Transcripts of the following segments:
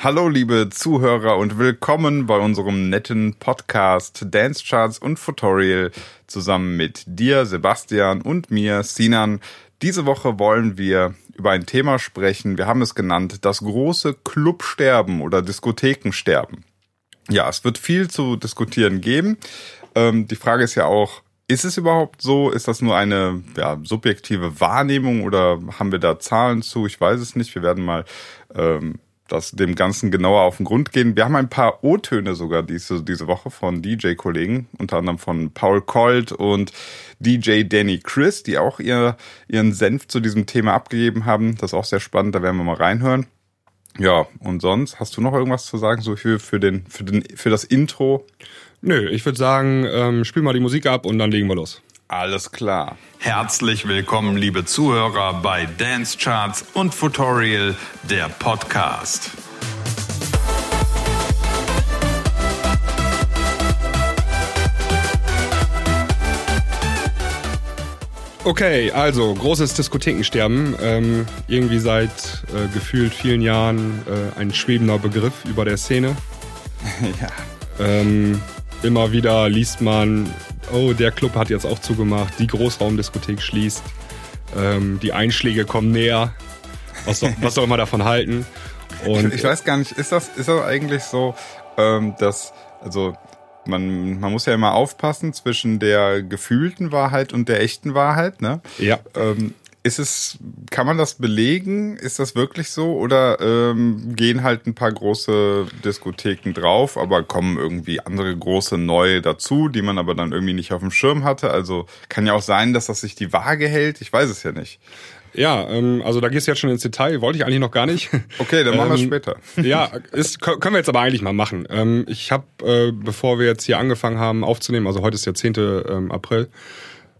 Hallo liebe Zuhörer und willkommen bei unserem netten Podcast Dance Charts und Tutorial zusammen mit dir, Sebastian und mir, Sinan. Diese Woche wollen wir über ein Thema sprechen. Wir haben es genannt, das große Clubsterben oder Diskothekensterben. Ja, es wird viel zu diskutieren geben. Ähm, die Frage ist ja auch, ist es überhaupt so? Ist das nur eine ja, subjektive Wahrnehmung oder haben wir da Zahlen zu? Ich weiß es nicht. Wir werden mal ähm, das dem Ganzen genauer auf den Grund gehen. Wir haben ein paar O-Töne sogar diese, diese Woche von DJ-Kollegen, unter anderem von Paul Colt und DJ Danny Chris, die auch ihr, ihren Senf zu diesem Thema abgegeben haben. Das ist auch sehr spannend, da werden wir mal reinhören. Ja, und sonst, hast du noch irgendwas zu sagen, so für, für, den, für, den, für das Intro? Nö, ich würde sagen, ähm, spiel mal die Musik ab und dann legen wir los. Alles klar. Herzlich willkommen, liebe Zuhörer, bei Dance Charts und Tutorial, der Podcast. Okay, also großes Diskothekensterben. Ähm, irgendwie seit äh, gefühlt vielen Jahren äh, ein schwebender Begriff über der Szene. ja. Ähm, immer wieder liest man oh, der Club hat jetzt auch zugemacht, die Großraumdiskothek schließt, ähm, die Einschläge kommen näher, was soll, was soll man davon halten? Und ich, ich, weiß gar nicht, ist das, ist das eigentlich so, ähm, dass, also man, man muss ja immer aufpassen zwischen der gefühlten Wahrheit und der echten Wahrheit, ne? Ja. Ähm, ist es, kann man das belegen? Ist das wirklich so? Oder ähm, gehen halt ein paar große Diskotheken drauf, aber kommen irgendwie andere große neue dazu, die man aber dann irgendwie nicht auf dem Schirm hatte? Also kann ja auch sein, dass das sich die Waage hält. Ich weiß es ja nicht. Ja, ähm, also da gehst du jetzt schon ins Detail, wollte ich eigentlich noch gar nicht. Okay, dann machen wir es ähm, später. Ja, ist, können wir jetzt aber eigentlich mal machen. Ähm, ich habe, äh, bevor wir jetzt hier angefangen haben aufzunehmen, also heute ist der 10. Ähm, April,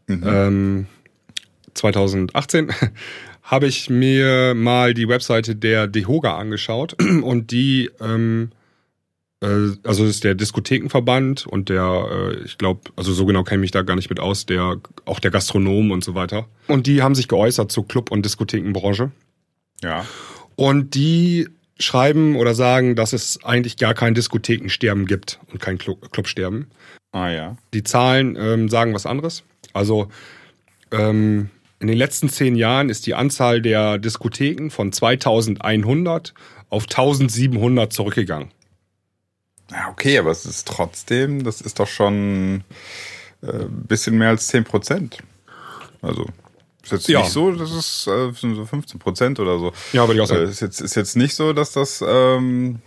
mhm. ähm, 2018 habe ich mir mal die Webseite der Dehoga angeschaut und die, ähm, äh, also das ist der Diskothekenverband und der, äh, ich glaube, also so genau kenne ich mich da gar nicht mit aus, der auch der Gastronomen und so weiter. Und die haben sich geäußert zur Club- und Diskothekenbranche. Ja. Und die schreiben oder sagen, dass es eigentlich gar kein Diskothekensterben gibt und kein Clubsterben. Ah ja. Die Zahlen ähm, sagen was anderes. Also ähm, in den letzten zehn Jahren ist die Anzahl der Diskotheken von 2100 auf 1700 zurückgegangen. Ja, okay, aber es ist trotzdem, das ist doch schon ein äh, bisschen mehr als 10 Prozent. Also, ist jetzt ja. nicht so, das ist äh, so 15 Prozent oder so. Ja, würde ich auch sagen. Äh, ist, jetzt, ist jetzt nicht so, dass das, ähm,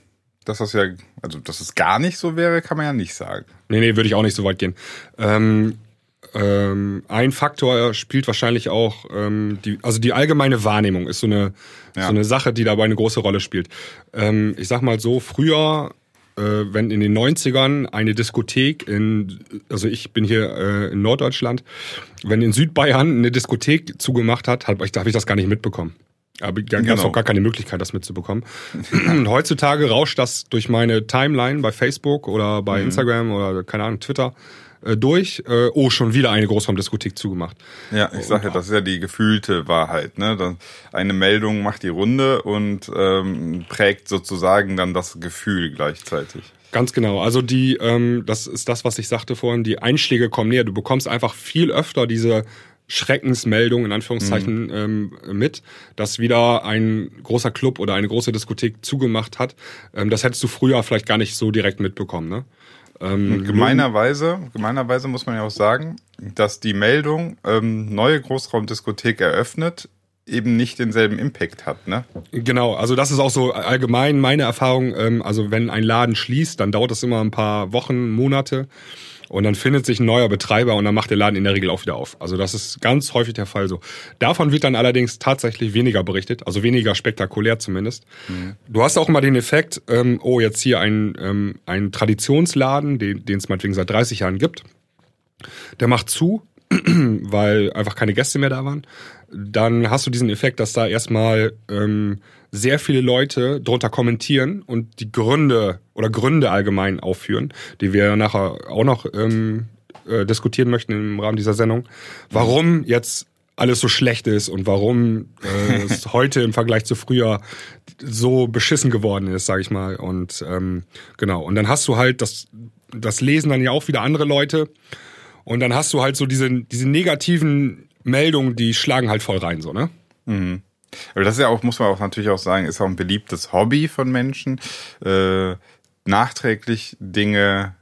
dass das ja, also, dass es gar nicht so wäre, kann man ja nicht sagen. Nee, nee, würde ich auch nicht so weit gehen. Ähm, ähm, ein Faktor spielt wahrscheinlich auch ähm, die, also die allgemeine Wahrnehmung ist so eine ja. so eine Sache, die dabei eine große Rolle spielt. Ähm, ich sag mal so, früher, äh, wenn in den 90ern eine Diskothek in, also ich bin hier äh, in Norddeutschland, wenn in Südbayern eine Diskothek zugemacht hat, hab ich, da habe ich das gar nicht mitbekommen. Aber gab es genau. auch gar keine Möglichkeit, das mitzubekommen. Heutzutage rauscht das durch meine Timeline bei Facebook oder bei mhm. Instagram oder keine Ahnung, Twitter äh, durch. Äh, oh, schon wieder eine Großraumdiskothek zugemacht. Ja, ich sage ja, das ist ja die gefühlte Wahrheit. Ne? Eine Meldung macht die Runde und ähm, prägt sozusagen dann das Gefühl gleichzeitig. Ganz genau. Also die, ähm, das ist das, was ich sagte vorhin, die Einschläge kommen näher. Du bekommst einfach viel öfter diese Schreckensmeldung in Anführungszeichen mhm. ähm, mit, dass wieder ein großer Club oder eine große Diskothek zugemacht hat. Ähm, das hättest du früher vielleicht gar nicht so direkt mitbekommen. Ne? Ähm, gemeinerweise, gemeinerweise muss man ja auch sagen, dass die Meldung ähm, neue Großraumdiskothek eröffnet eben nicht denselben Impact hat, ne? Genau, also das ist auch so allgemein meine Erfahrung. Ähm, also wenn ein Laden schließt, dann dauert das immer ein paar Wochen, Monate. Und dann findet sich ein neuer Betreiber und dann macht der Laden in der Regel auch wieder auf. Also das ist ganz häufig der Fall so. Davon wird dann allerdings tatsächlich weniger berichtet, also weniger spektakulär zumindest. Mhm. Du hast auch immer den Effekt, ähm, oh, jetzt hier ein, ähm, ein Traditionsladen, den es meinetwegen seit 30 Jahren gibt, der macht zu, weil einfach keine Gäste mehr da waren. Dann hast du diesen Effekt, dass da erstmal ähm, sehr viele Leute drunter kommentieren und die Gründe oder Gründe allgemein aufführen, die wir nachher auch noch ähm, äh, diskutieren möchten im Rahmen dieser Sendung, warum jetzt alles so schlecht ist und warum äh, es heute im Vergleich zu früher so beschissen geworden ist, sag ich mal. Und ähm, genau. Und dann hast du halt das, das lesen dann ja auch wieder andere Leute. Und dann hast du halt so diese, diese negativen Meldungen, die schlagen halt voll rein, so, ne? Mhm. Aber das ist ja auch, muss man auch natürlich auch sagen, ist auch ein beliebtes Hobby von Menschen, äh, nachträglich Dinge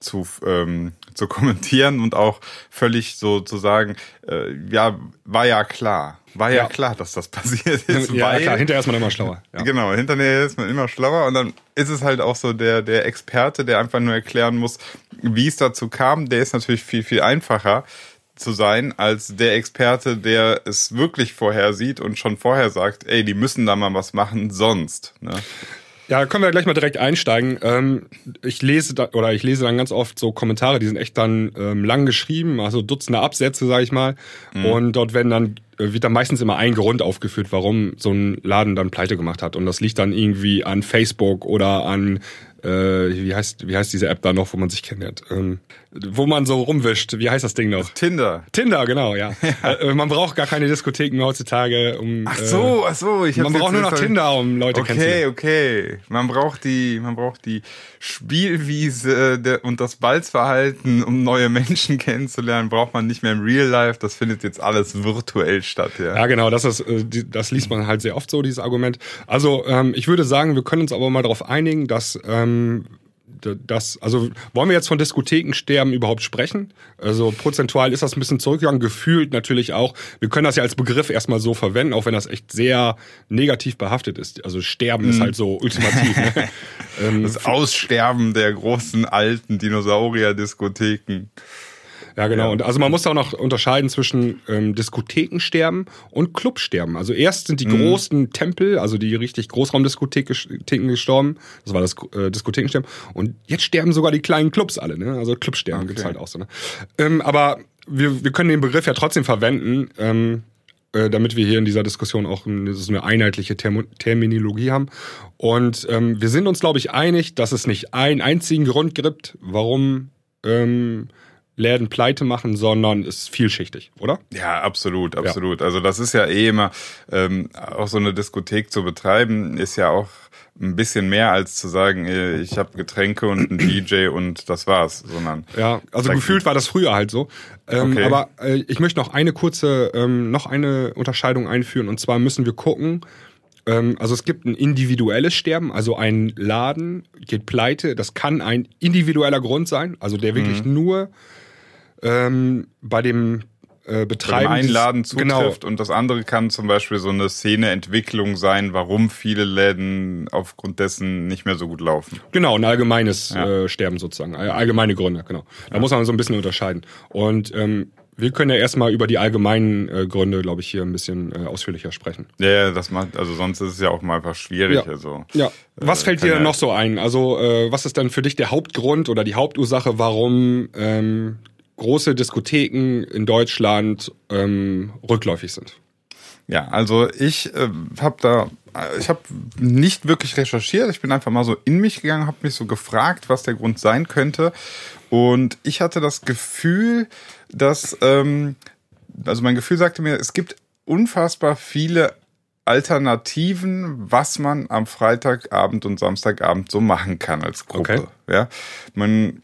zu, ähm, zu kommentieren und auch völlig so zu sagen, äh, ja, war ja klar. War ja, Ja. klar, dass das passiert ist. Ja, weil, klar, hinterher ist man immer schlauer. Ja. Genau, hinterher ist man immer schlauer und dann ist es halt auch so der, der Experte, der einfach nur erklären muss, wie es dazu kam, der ist natürlich viel, viel einfacher zu sein als der Experte, der es wirklich vorhersieht und schon vorher sagt, ey, die müssen da mal was machen, sonst. Ne? Ja, können wir gleich mal direkt einsteigen. Ähm, ich lese da, oder ich lese dann ganz oft so Kommentare, die sind echt dann ähm, lang geschrieben, also Dutzende Absätze, sag ich mal. Und dort werden dann äh, wird dann meistens immer ein Grund aufgeführt, warum so ein Laden dann pleite gemacht hat. Und das liegt dann irgendwie an Facebook oder an äh, wie heißt wie heißt diese App da noch, wo man sich kennenlernt, ähm, wo man so rumwischt. Wie heißt das Ding noch? Tinder. Tinder, genau, ja. Äh, man braucht gar keine Diskotheken heutzutage, um. Ach so, ach so. Ich Äh, man braucht nur noch Tinder, um Leute Okay, kennenzulernen. okay. Man braucht die, man braucht die Spielwiese der, und das Balzverhalten, um neue Menschen kennenzulernen, braucht man nicht mehr im Real Life. Das findet jetzt alles virtuell statt, ja. Ja, genau, das ist, äh, das liest man halt sehr oft so, dieses Argument. Also, ähm, ich würde sagen, wir können uns aber mal darauf einigen, dass, ähm, d- das, also wollen wir jetzt von Diskothekensterben überhaupt sprechen? Also prozentual ist das ein bisschen zurückgegangen, gefühlt natürlich auch. Wir können das ja als Begriff erstmal so verwenden, auch wenn das echt sehr negativ behaftet ist. Also Sterben ist halt so ultimativ. Ne? ähm, Das Aussterben der großen alten Dinosaurier-Diskotheken. Ja, genau. Ja. Und also man muss auch noch unterscheiden zwischen ähm, Diskothekensterben und Clubsterben. Also erst sind die Mhm. großen Tempel, also die richtig Großraumdiskotheken gestorben. Das war das äh, Diskothekensterben. Und jetzt sterben sogar die kleinen Clubs alle. Ne? Also Clubsterben gibt's halt auch so. Ne? Ähm, aber wir, wir können den Begriff ja trotzdem verwenden. Ähm, äh, damit wir hier in dieser Diskussion auch ein- so eine einheitliche Termo Terminologie haben. Und ähm, wir sind uns, glaube ich, einig, dass es nicht einen einzigen Grund gibt, warum ähm, Läden pleite machen, sondern es ist vielschichtig, oder? Ja, absolut, absolut. Also das ist ja eh immer, ähm, auch so eine Diskothek zu betreiben, ist ja auch ein bisschen mehr als zu sagen, äh, ich habe Getränke und einen DJ und das war's, sondern Ja, also gefühlt war das früher halt so. Ähm, Okay. Aber äh, ich möchte noch eine kurze, ähm, noch eine Unterscheidung einführen. Und zwar müssen wir gucken, ähm, also es gibt ein individuelles Sterben, also ein Laden geht pleite. Das kann ein individueller Grund sein, also der wirklich Mhm. nur ähm, bei dem äh, bei dem Betreiben einen dieses- Laden Genau, zutrifft und das andere kann zum Beispiel so eine Szeneentwicklung sein, warum viele Läden aufgrund dessen nicht mehr so gut laufen. Genau, ein allgemeines Ja. äh, Sterben sozusagen. All- Allgemeine Gründe, genau. Da muss man so ein bisschen unterscheiden. Und ähm, wir können ja erstmal über die allgemeinen äh, Gründe, glaube ich, hier ein bisschen äh, ausführlicher sprechen. Ja, ja, das macht, also sonst ist es ja auch mal einfach schwierig. Ja. Also. Ja. Was Äh, fällt dir ja- noch so ein? Also, äh, was ist dann für dich der Hauptgrund oder die Hauptursache, warum ähm, große Diskotheken in Deutschland ähm, rückläufig sind? Ja, also ich äh, habe da, äh, ich habe nicht wirklich recherchiert. Ich bin einfach mal so in mich gegangen, habe mich so gefragt, was der Grund sein könnte. Und ich hatte das Gefühl, dass, ähm, also mein Gefühl sagte mir, es gibt unfassbar viele Alternativen, was man am Freitagabend und Samstagabend so machen kann als Gruppe. Okay. Ja, man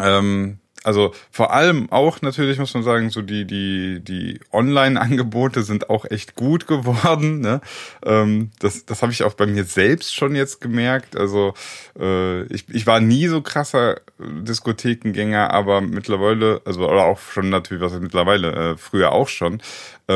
ähm, also vor allem auch natürlich muss man sagen, so die die die Online-Angebote sind auch echt gut geworden. Ne? Ähm, das das habe ich auch bei mir selbst schon jetzt gemerkt. Also äh, ich ich war nie so krasser Diskothekengänger, aber mittlerweile also oder auch schon natürlich was mittlerweile äh, früher auch schon.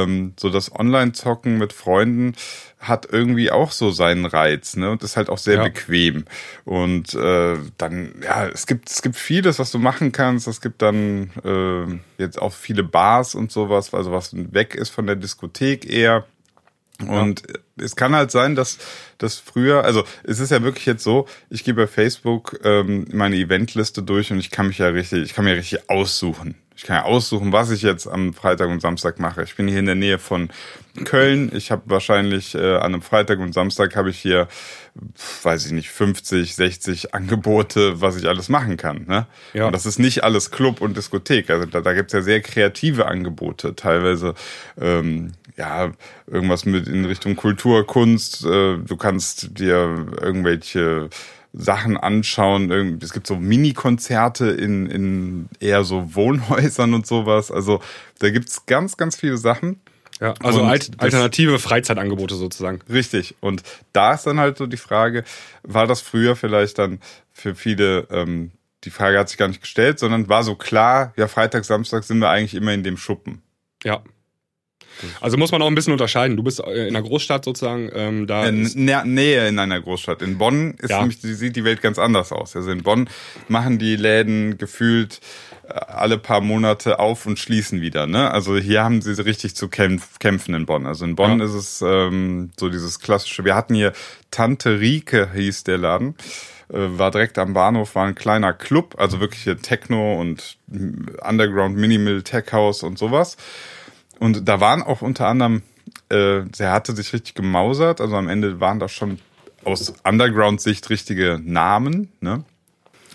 Ähm, so das Online-Zocken mit Freunden hat irgendwie auch so seinen Reiz, ne? Und ist halt auch sehr Ja. bequem. Und äh, dann, ja, es gibt, es gibt vieles, was du machen kannst. Es gibt dann äh, jetzt auch viele Bars und sowas, also was weg ist von der Diskothek eher. Und es kann halt sein, dass das früher, also es ist ja wirklich jetzt so, ich gehe bei Facebook ähm, meine Eventliste durch und ich kann mich ja richtig, ich kann mir richtig aussuchen. Ich kann ja aussuchen, was ich jetzt am Freitag und Samstag mache. Ich bin hier in der Nähe von Köln. Ich habe wahrscheinlich äh, an einem Freitag und Samstag habe ich hier, weiß ich nicht, 50, 60 Angebote, was ich alles machen kann. Ne? Ja. Und das ist nicht alles Club und Diskothek. Also da, da gibt's ja sehr kreative Angebote. Teilweise ähm, ja irgendwas mit in Richtung Kultur, Kunst. Äh, du kannst dir irgendwelche Sachen anschauen. Es gibt so Mini-Konzerte in, in eher so Wohnhäusern und sowas. Also da gibt's ganz, ganz viele Sachen. Ja, also alt, alternative Freizeitangebote sozusagen. Richtig. Und da ist dann halt so die Frage, war das früher vielleicht dann für viele, ähm, die Frage hat sich gar nicht gestellt, sondern war so klar, ja, Freitag, Samstag sind wir eigentlich immer in dem Schuppen. Ja. Also muss man auch ein bisschen unterscheiden. Du bist äh, in einer Großstadt sozusagen, ähm, da In ist, Nä Nähe in einer Großstadt. In Bonn ist Ja. nämlich, sieht die Welt ganz anders aus. Also in Bonn machen die Läden gefühlt äh, alle paar Monate auf und schließen wieder. Ne? Also hier haben sie richtig zu kämpf kämpfen in Bonn. Also in Bonn Ja. ist es ähm, so dieses klassische. Wir hatten hier Tante Rike hieß der Laden. Äh, War direkt am Bahnhof, war ein kleiner Club, also wirklich hier Techno und mm, Underground Minimal Tech House und sowas. Und da waren auch unter anderem, äh, der hatte sich richtig gemausert, also am Ende waren da schon aus Underground-Sicht richtige Namen, ne?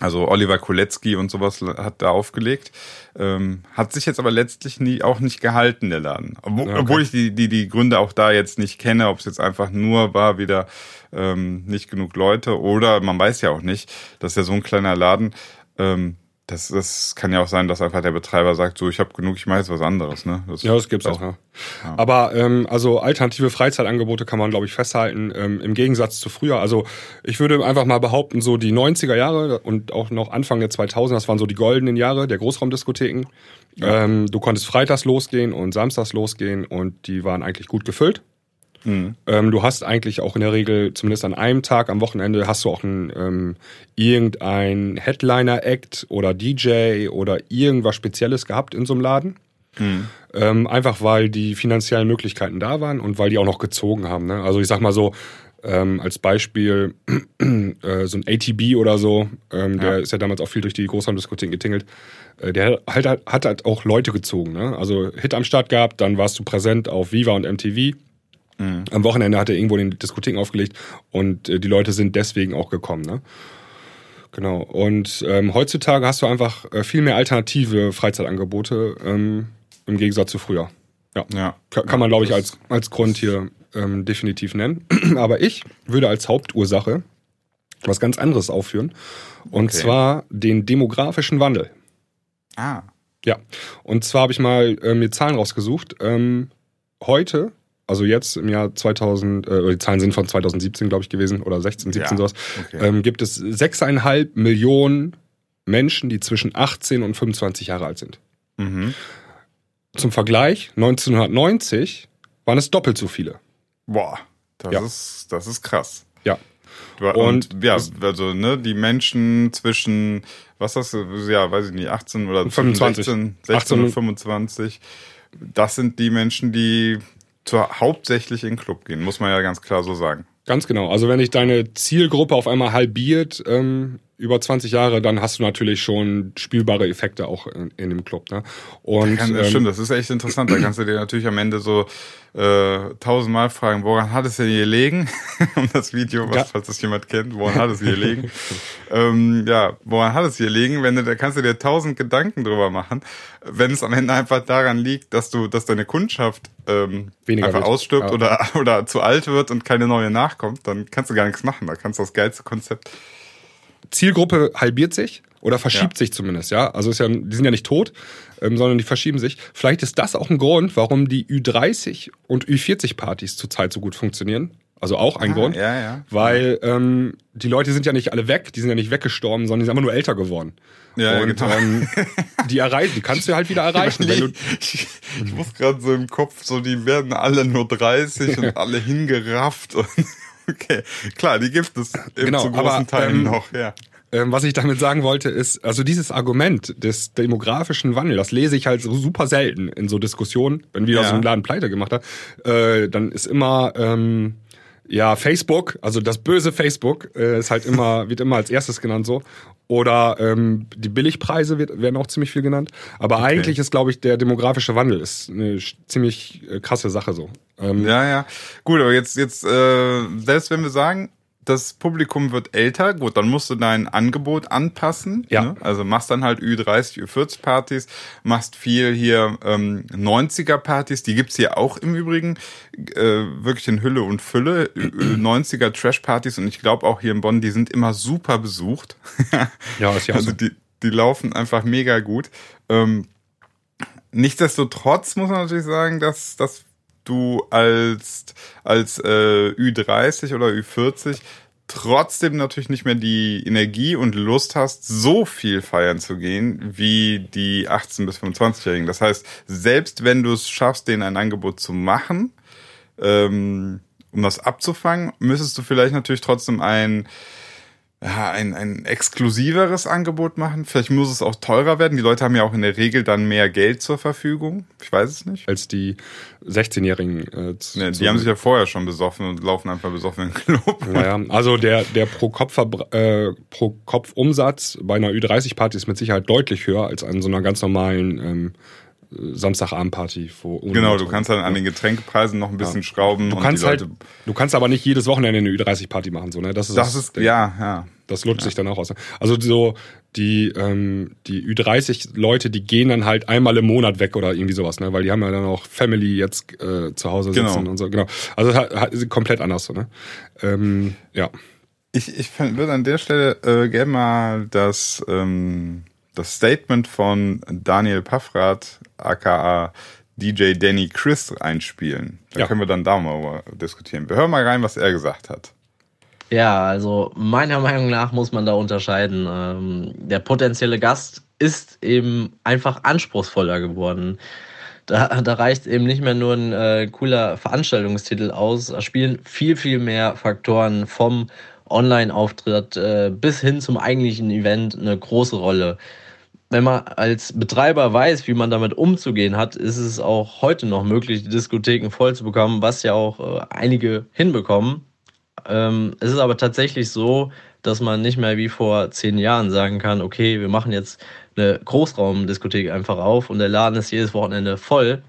Also Oliver Kolecki und sowas hat da aufgelegt. Ähm, hat sich jetzt aber letztlich nie auch nicht gehalten, der Laden. Obwohl, okay. obwohl ich die, die, die Gründe auch da jetzt nicht kenne, ob es jetzt einfach nur war, wieder ähm, nicht genug Leute oder man weiß ja auch nicht, dass ja so ein kleiner Laden, ähm, das, das kann ja auch sein, dass einfach der Betreiber sagt, so ich habe genug, ich mache jetzt was anderes. Ne? Das, ja, das gibt's auch, ja. Aber ähm, also alternative Freizeitangebote kann man, glaube ich, festhalten, ähm, im Gegensatz zu früher. Also ich würde einfach mal behaupten, so die 90er Jahre und auch noch Anfang der 2000er, das waren so die goldenen Jahre der Großraumdiskotheken. Ähm, du konntest freitags losgehen und samstags losgehen und die waren eigentlich gut gefüllt. Mhm. Ähm, du hast eigentlich auch in der Regel, zumindest an einem Tag am Wochenende, hast du auch ein, ähm, irgendein Headliner-Act oder DJ oder irgendwas Spezielles gehabt in so einem Laden. Ähm, einfach weil die finanziellen Möglichkeiten da waren und weil die auch noch gezogen haben. Ne? Also ich sag mal so, ähm, als Beispiel äh, so ein ATB oder so, ähm, der Ja. ist ja damals auch viel durch die Großraumdiskotheken getingelt, äh, der halt, hat, hat halt auch Leute gezogen. Ne? Also Hit am Start gehabt, dann warst du präsent auf Viva und MTV. Am Wochenende hat er irgendwo den Diskotheken aufgelegt und äh, die Leute sind deswegen auch gekommen. Ne? Genau. Und ähm, heutzutage hast du einfach äh, viel mehr alternative Freizeitangebote ähm, im Gegensatz zu früher. Ja. Ja. Ka- Kann man, glaube ich, als, als Grund hier ähm, definitiv nennen. Aber ich würde als Hauptursache was ganz anderes aufführen. Und Okay. zwar den demografischen Wandel. Ah. Ja. Und zwar habe ich mal äh, mir Zahlen rausgesucht. Ähm, heute, also jetzt im Jahr 2000, äh, die Zahlen sind von 2017, glaube ich, gewesen, oder 16, 17 Ja, sowas, okay. ähm, gibt es 6,5 Millionen Menschen, die zwischen 18 und 25 Jahre alt sind. Mhm. Zum Vergleich, 1990 waren es doppelt so viele. Boah, das Ja. ist das ist krass. Ja. Und Und, ja, also ne, die Menschen zwischen was hast du, ja, weiß ich nicht, 18 oder zwischen 25. 16, 16 18 und 25. Das sind die Menschen, die zur, hauptsächlich in den Club gehen, muss man ja ganz klar so sagen. Ganz genau. Also wenn dich deine Zielgruppe auf einmal halbiert ähm, über 20 Jahre, dann hast du natürlich schon spielbare Effekte auch in, in dem Club. Ne? Und Kann, das ähm, stimmt, das ist echt interessant. Da kannst du dir natürlich am Ende so äh, tausendmal fragen, woran hat es denn hier gelegen? um das Video, was, Ja. falls das jemand kennt, woran hat es hier gelegen? ähm, ja, woran hat es hier gelegen? Wenn du, da kannst du dir tausend Gedanken drüber machen. Wenn es am Ende einfach daran liegt, dass du, dass deine Kundschaft ähm, Weniger einfach wird. ausstirbt Ja. oder, oder zu alt wird und keine neue nachkommt, dann kannst du gar nichts machen. Da kannst du das geilste Konzept. Zielgruppe halbiert sich oder verschiebt Ja. sich zumindest, ja. Also ist ja, die sind ja nicht tot, ähm, sondern die verschieben sich. Vielleicht ist das auch ein Grund, warum die Ü30 und Ü40-Partys zurzeit so gut funktionieren. Also auch ein Ah, Grund. ja, ja. Weil ähm, die Leute sind ja nicht alle weg, die sind ja nicht weggestorben, sondern die sind einfach nur älter geworden. Ja, ja, und genau. ähm, die erreichen, die kannst du halt wieder erreichen. Wenn du, ich, ich muss gerade so im Kopf, so die werden alle nur 30 und alle hingerafft. Und, okay, klar, die gibt es Genau, zu großen aber, Teilen ähm, noch, ja. Ähm, was ich damit sagen wollte, ist, also dieses Argument des demografischen Wandels, das lese ich halt so super selten in so Diskussionen, wenn wieder Ja. so ein Laden pleite gemacht hat, äh, dann ist immer, ähm, Ja, Facebook, also das böse Facebook, äh, ist halt immer, wird immer als erstes genannt so. Oder ähm, die Billigpreise wird, werden auch ziemlich viel genannt. Aber okay. eigentlich ist, glaube ich, der demografische Wandel ist eine ziemlich äh, krasse Sache so. Ähm, ja, ja. Gut, aber jetzt, jetzt, äh, selbst wenn wir sagen, das Publikum wird älter, gut, dann musst du dein Angebot anpassen. Ja. Ne? Also machst dann halt Ü30, Ü40 Partys, machst viel hier ähm, 90er Partys, die gibt's hier auch im Übrigen, äh, wirklich in Hülle und Fülle, 90er Trash Partys und ich glaube auch hier in Bonn, die sind immer super besucht. ja, ist ja Also so. die, die laufen einfach mega gut. Ähm, nichtsdestotrotz muss man natürlich sagen, dass das du als, als äh, Ü30 oder Ü40 trotzdem natürlich nicht mehr die Energie und Lust hast, so viel feiern zu gehen wie die 18- bis 25-Jährigen. Das heißt, selbst wenn du es schaffst, denen ein Angebot zu machen, ähm, um das abzufangen, müsstest du vielleicht natürlich trotzdem ein ja, ein, ein exklusiveres Angebot machen. Vielleicht muss es auch teurer werden. Die Leute haben ja auch in der Regel dann mehr Geld zur Verfügung. Ich weiß es nicht. Als die 16-Jährigen. Äh, nee, die haben sich ja vorher schon besoffen und laufen einfach besoffen in den Club. Naja, also der, der pro Kopf, äh, pro bei einer Ü30-Party ist mit Sicherheit deutlich höher als an so einer ganz normalen ähm, Samstagabendparty. Genau, du kannst dann an den Getränkepreisen noch ein bisschen ja. schrauben. Du kannst halt, du kannst aber nicht jedes Wochenende eine Ü30-Party machen, so, ne? Das ist, das ist ja, ja. Das lutscht ja. sich dann auch aus. Also so die, ähm, die Ü30-Leute, die gehen dann halt einmal im Monat weg oder irgendwie sowas, ne? Weil die haben ja dann auch Family jetzt äh, zu Hause sitzen genau. und so. Genau. Also hat, komplett anders, so, ne? Ähm, ja. Ich, ich würde an der Stelle äh, gerne mal das ähm, das Statement von Daniel Paffrath, aka DJ Danny Chris, einspielen. Da ja. können wir dann darüber diskutieren. Wir hören mal rein, was er gesagt hat. Ja, also meiner Meinung nach muss man da unterscheiden. Ähm, der potenzielle Gast ist eben einfach anspruchsvoller geworden. Da, da reicht eben nicht mehr nur ein äh, cooler Veranstaltungstitel aus. Da spielen viel, viel mehr Faktoren vom Online-Auftritt äh, bis hin zum eigentlichen Event eine große Rolle wenn man als Betreiber weiß, wie man damit umzugehen hat, ist es auch heute noch möglich, die Diskotheken voll zu bekommen, was ja auch äh, einige hinbekommen. Ähm, es ist aber tatsächlich so, dass man nicht mehr wie vor zehn Jahren sagen kann, okay, wir machen jetzt eine Großraumdiskothek einfach auf und der Laden ist jedes Wochenende voll.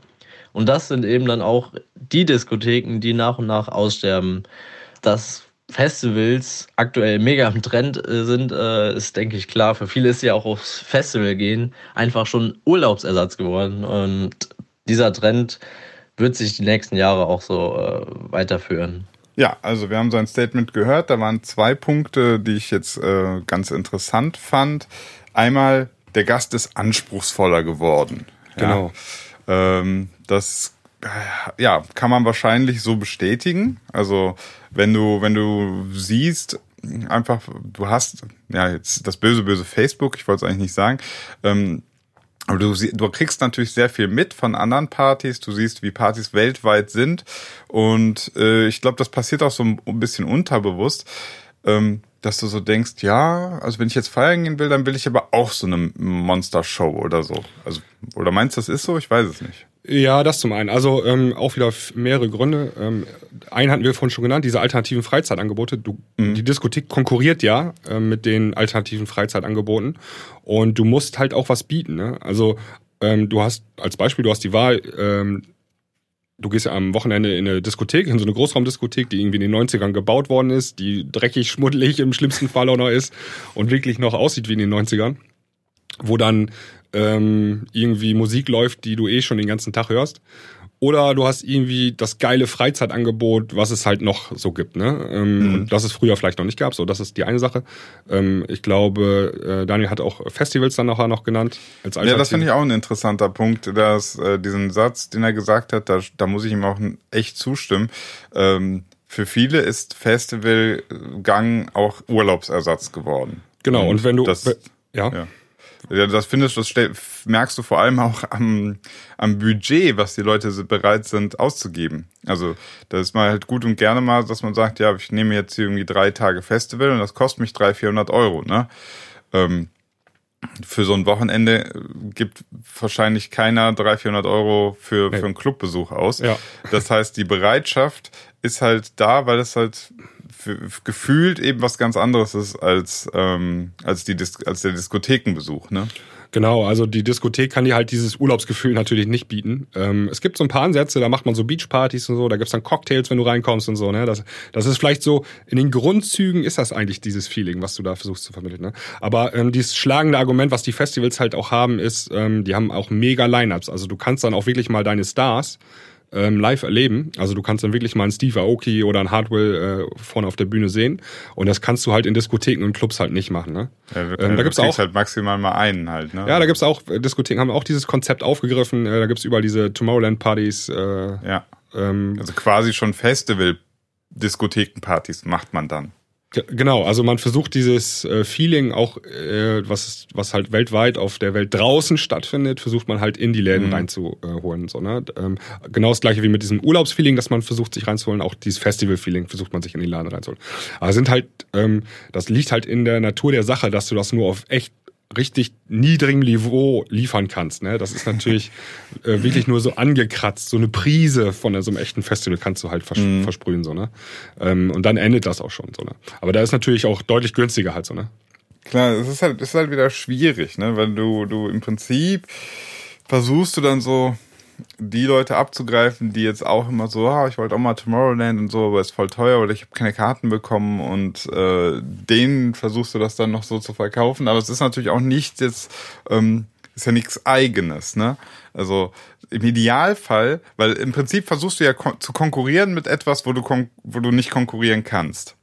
Und das sind eben dann auch die Diskotheken, die nach und nach aussterben. Das Festivals aktuell mega im Trend äh, sind, äh, ist, denke ich, klar. Für viele ist ja auch aufs Festival gehen einfach schon Urlaubsersatz geworden. Und dieser Trend wird sich die nächsten Jahre auch so äh, weiterführen. Ja, also wir haben sein Statement gehört. Da waren zwei Punkte, die ich jetzt äh, ganz interessant fand. Einmal, der Gast ist anspruchsvoller geworden. Genau. Ja. Ähm, das ja, kann man wahrscheinlich so bestätigen. Also wenn du, wenn du siehst, einfach, du hast, ja, jetzt das böse, böse Facebook, ich wollte es eigentlich nicht sagen, ähm, aber du, du kriegst natürlich sehr viel mit von anderen Partys. Du siehst, wie Partys weltweit sind. Und äh, ich glaube, das passiert auch so ein bisschen unterbewusst, ähm, dass du so denkst, ja, also wenn ich jetzt feiern gehen will, dann will ich aber auch so eine Monster-Show oder so. Also, oder meinst du, das ist so? Ich weiß es nicht. Ja, das zum einen. Also ähm, auch wieder mehrere Gründe. Ähm, einen hatten wir vorhin schon genannt, diese alternativen Freizeitangebote. Du, mhm. Die Diskothek konkurriert ja äh, mit den alternativen Freizeitangeboten und du musst halt auch was bieten. Ne? Also ähm, du hast als Beispiel, du hast die Wahl, ähm, du gehst ja am Wochenende in eine Diskothek, in so eine Großraumdiskothek, die irgendwie in den 90ern gebaut worden ist, die dreckig, schmuddelig im schlimmsten Fall auch noch ist und wirklich noch aussieht wie in den 90ern wo dann ähm, irgendwie Musik läuft, die du eh schon den ganzen Tag hörst. Oder du hast irgendwie das geile Freizeitangebot, was es halt noch so gibt, ne? Ähm, mhm. Und das es früher vielleicht noch nicht gab. So, das ist die eine Sache. Ähm, ich glaube, äh, Daniel hat auch Festivals dann nachher noch genannt. Als ja, das finde ich auch ein interessanter Punkt, dass äh, diesen Satz, den er gesagt hat, da, da muss ich ihm auch echt zustimmen. Ähm, für viele ist Festivalgang auch Urlaubsersatz geworden. Genau, und, und wenn du. Das, ja. ja. Ja, das findest das merkst du vor allem auch am, am Budget, was die Leute bereit sind auszugeben. Also da ist mal halt gut und gerne mal, dass man sagt, ja, ich nehme jetzt irgendwie drei Tage Festival und das kostet mich 300, 400 Euro. Ne? Ähm, für so ein Wochenende gibt wahrscheinlich keiner 300, 400 Euro für, Nee. für einen Clubbesuch aus. Ja. Das heißt, die Bereitschaft ist halt da, weil es halt gefühlt eben was ganz anderes ist als, ähm, als, die, Dis als der Diskothekenbesuch. Ne? Genau, also die Diskothek kann dir halt dieses Urlaubsgefühl natürlich nicht bieten. Ähm, es gibt so ein paar Ansätze, da macht man so Beachpartys und so, da gibt's dann Cocktails, wenn du reinkommst und so. Ne? Das, das ist vielleicht so, in den Grundzügen ist das eigentlich dieses Feeling, was du da versuchst zu vermitteln. Ne? Aber ähm, dieses schlagende Argument, was die Festivals halt auch haben, ist, ähm, die haben auch mega Lineups. Also du kannst dann auch wirklich mal deine Stars ähm, live erleben. Also du kannst dann wirklich mal einen Steve Aoki oder einen Hardwell äh, vorne auf der Bühne sehen. Und das kannst du halt in Diskotheken und Clubs halt nicht machen. Ne? Ja, ähm, da gibt's auch halt maximal mal einen halt. Ne? ja, da gibt's auch, äh, Diskotheken haben auch dieses Konzept aufgegriffen. Äh, da gibt's überall diese Tomorrowland-Partys. Äh, ja. ähm, Also quasi schon Festival-Diskothekenpartys macht man dann. Ge- genau, also man versucht dieses äh, Feeling auch, äh, was, was halt weltweit auf der Welt draußen stattfindet, versucht man halt in die Läden reinzuholen. So, ne? ähm, genau das gleiche wie mit diesem Urlaubsfeeling, das man versucht sich reinzuholen, auch dieses Festival-Feeling versucht man sich in die Laden reinzuholen. Aber sind halt, ähm, das liegt halt in der Natur der Sache, dass du das nur auf echt richtig niedrigem Niveau liefern kannst. Ne? Das ist natürlich äh, wirklich nur so angekratzt, so eine Prise von so einem echten Festival kannst du halt vers versprühen. So, ne? ähm, und dann endet das auch schon. So, ne? Aber da ist natürlich auch deutlich günstiger halt so. Ne? Klar, es ist halt, es ist halt wieder schwierig, ne? Weil du, du im Prinzip versuchst du dann so die Leute abzugreifen, die jetzt auch immer so, ah, ich wollte auch mal Tomorrowland und so, aber ist voll teuer oder ich habe keine Karten bekommen und äh, denen versuchst du das dann noch so zu verkaufen. Aber es ist natürlich auch nicht jetzt, ähm, ist ja nichts eigenes, ne? Also im Idealfall, weil im Prinzip versuchst du ja kon zu konkurrieren mit etwas, wo du, wo du nicht konkurrieren kannst.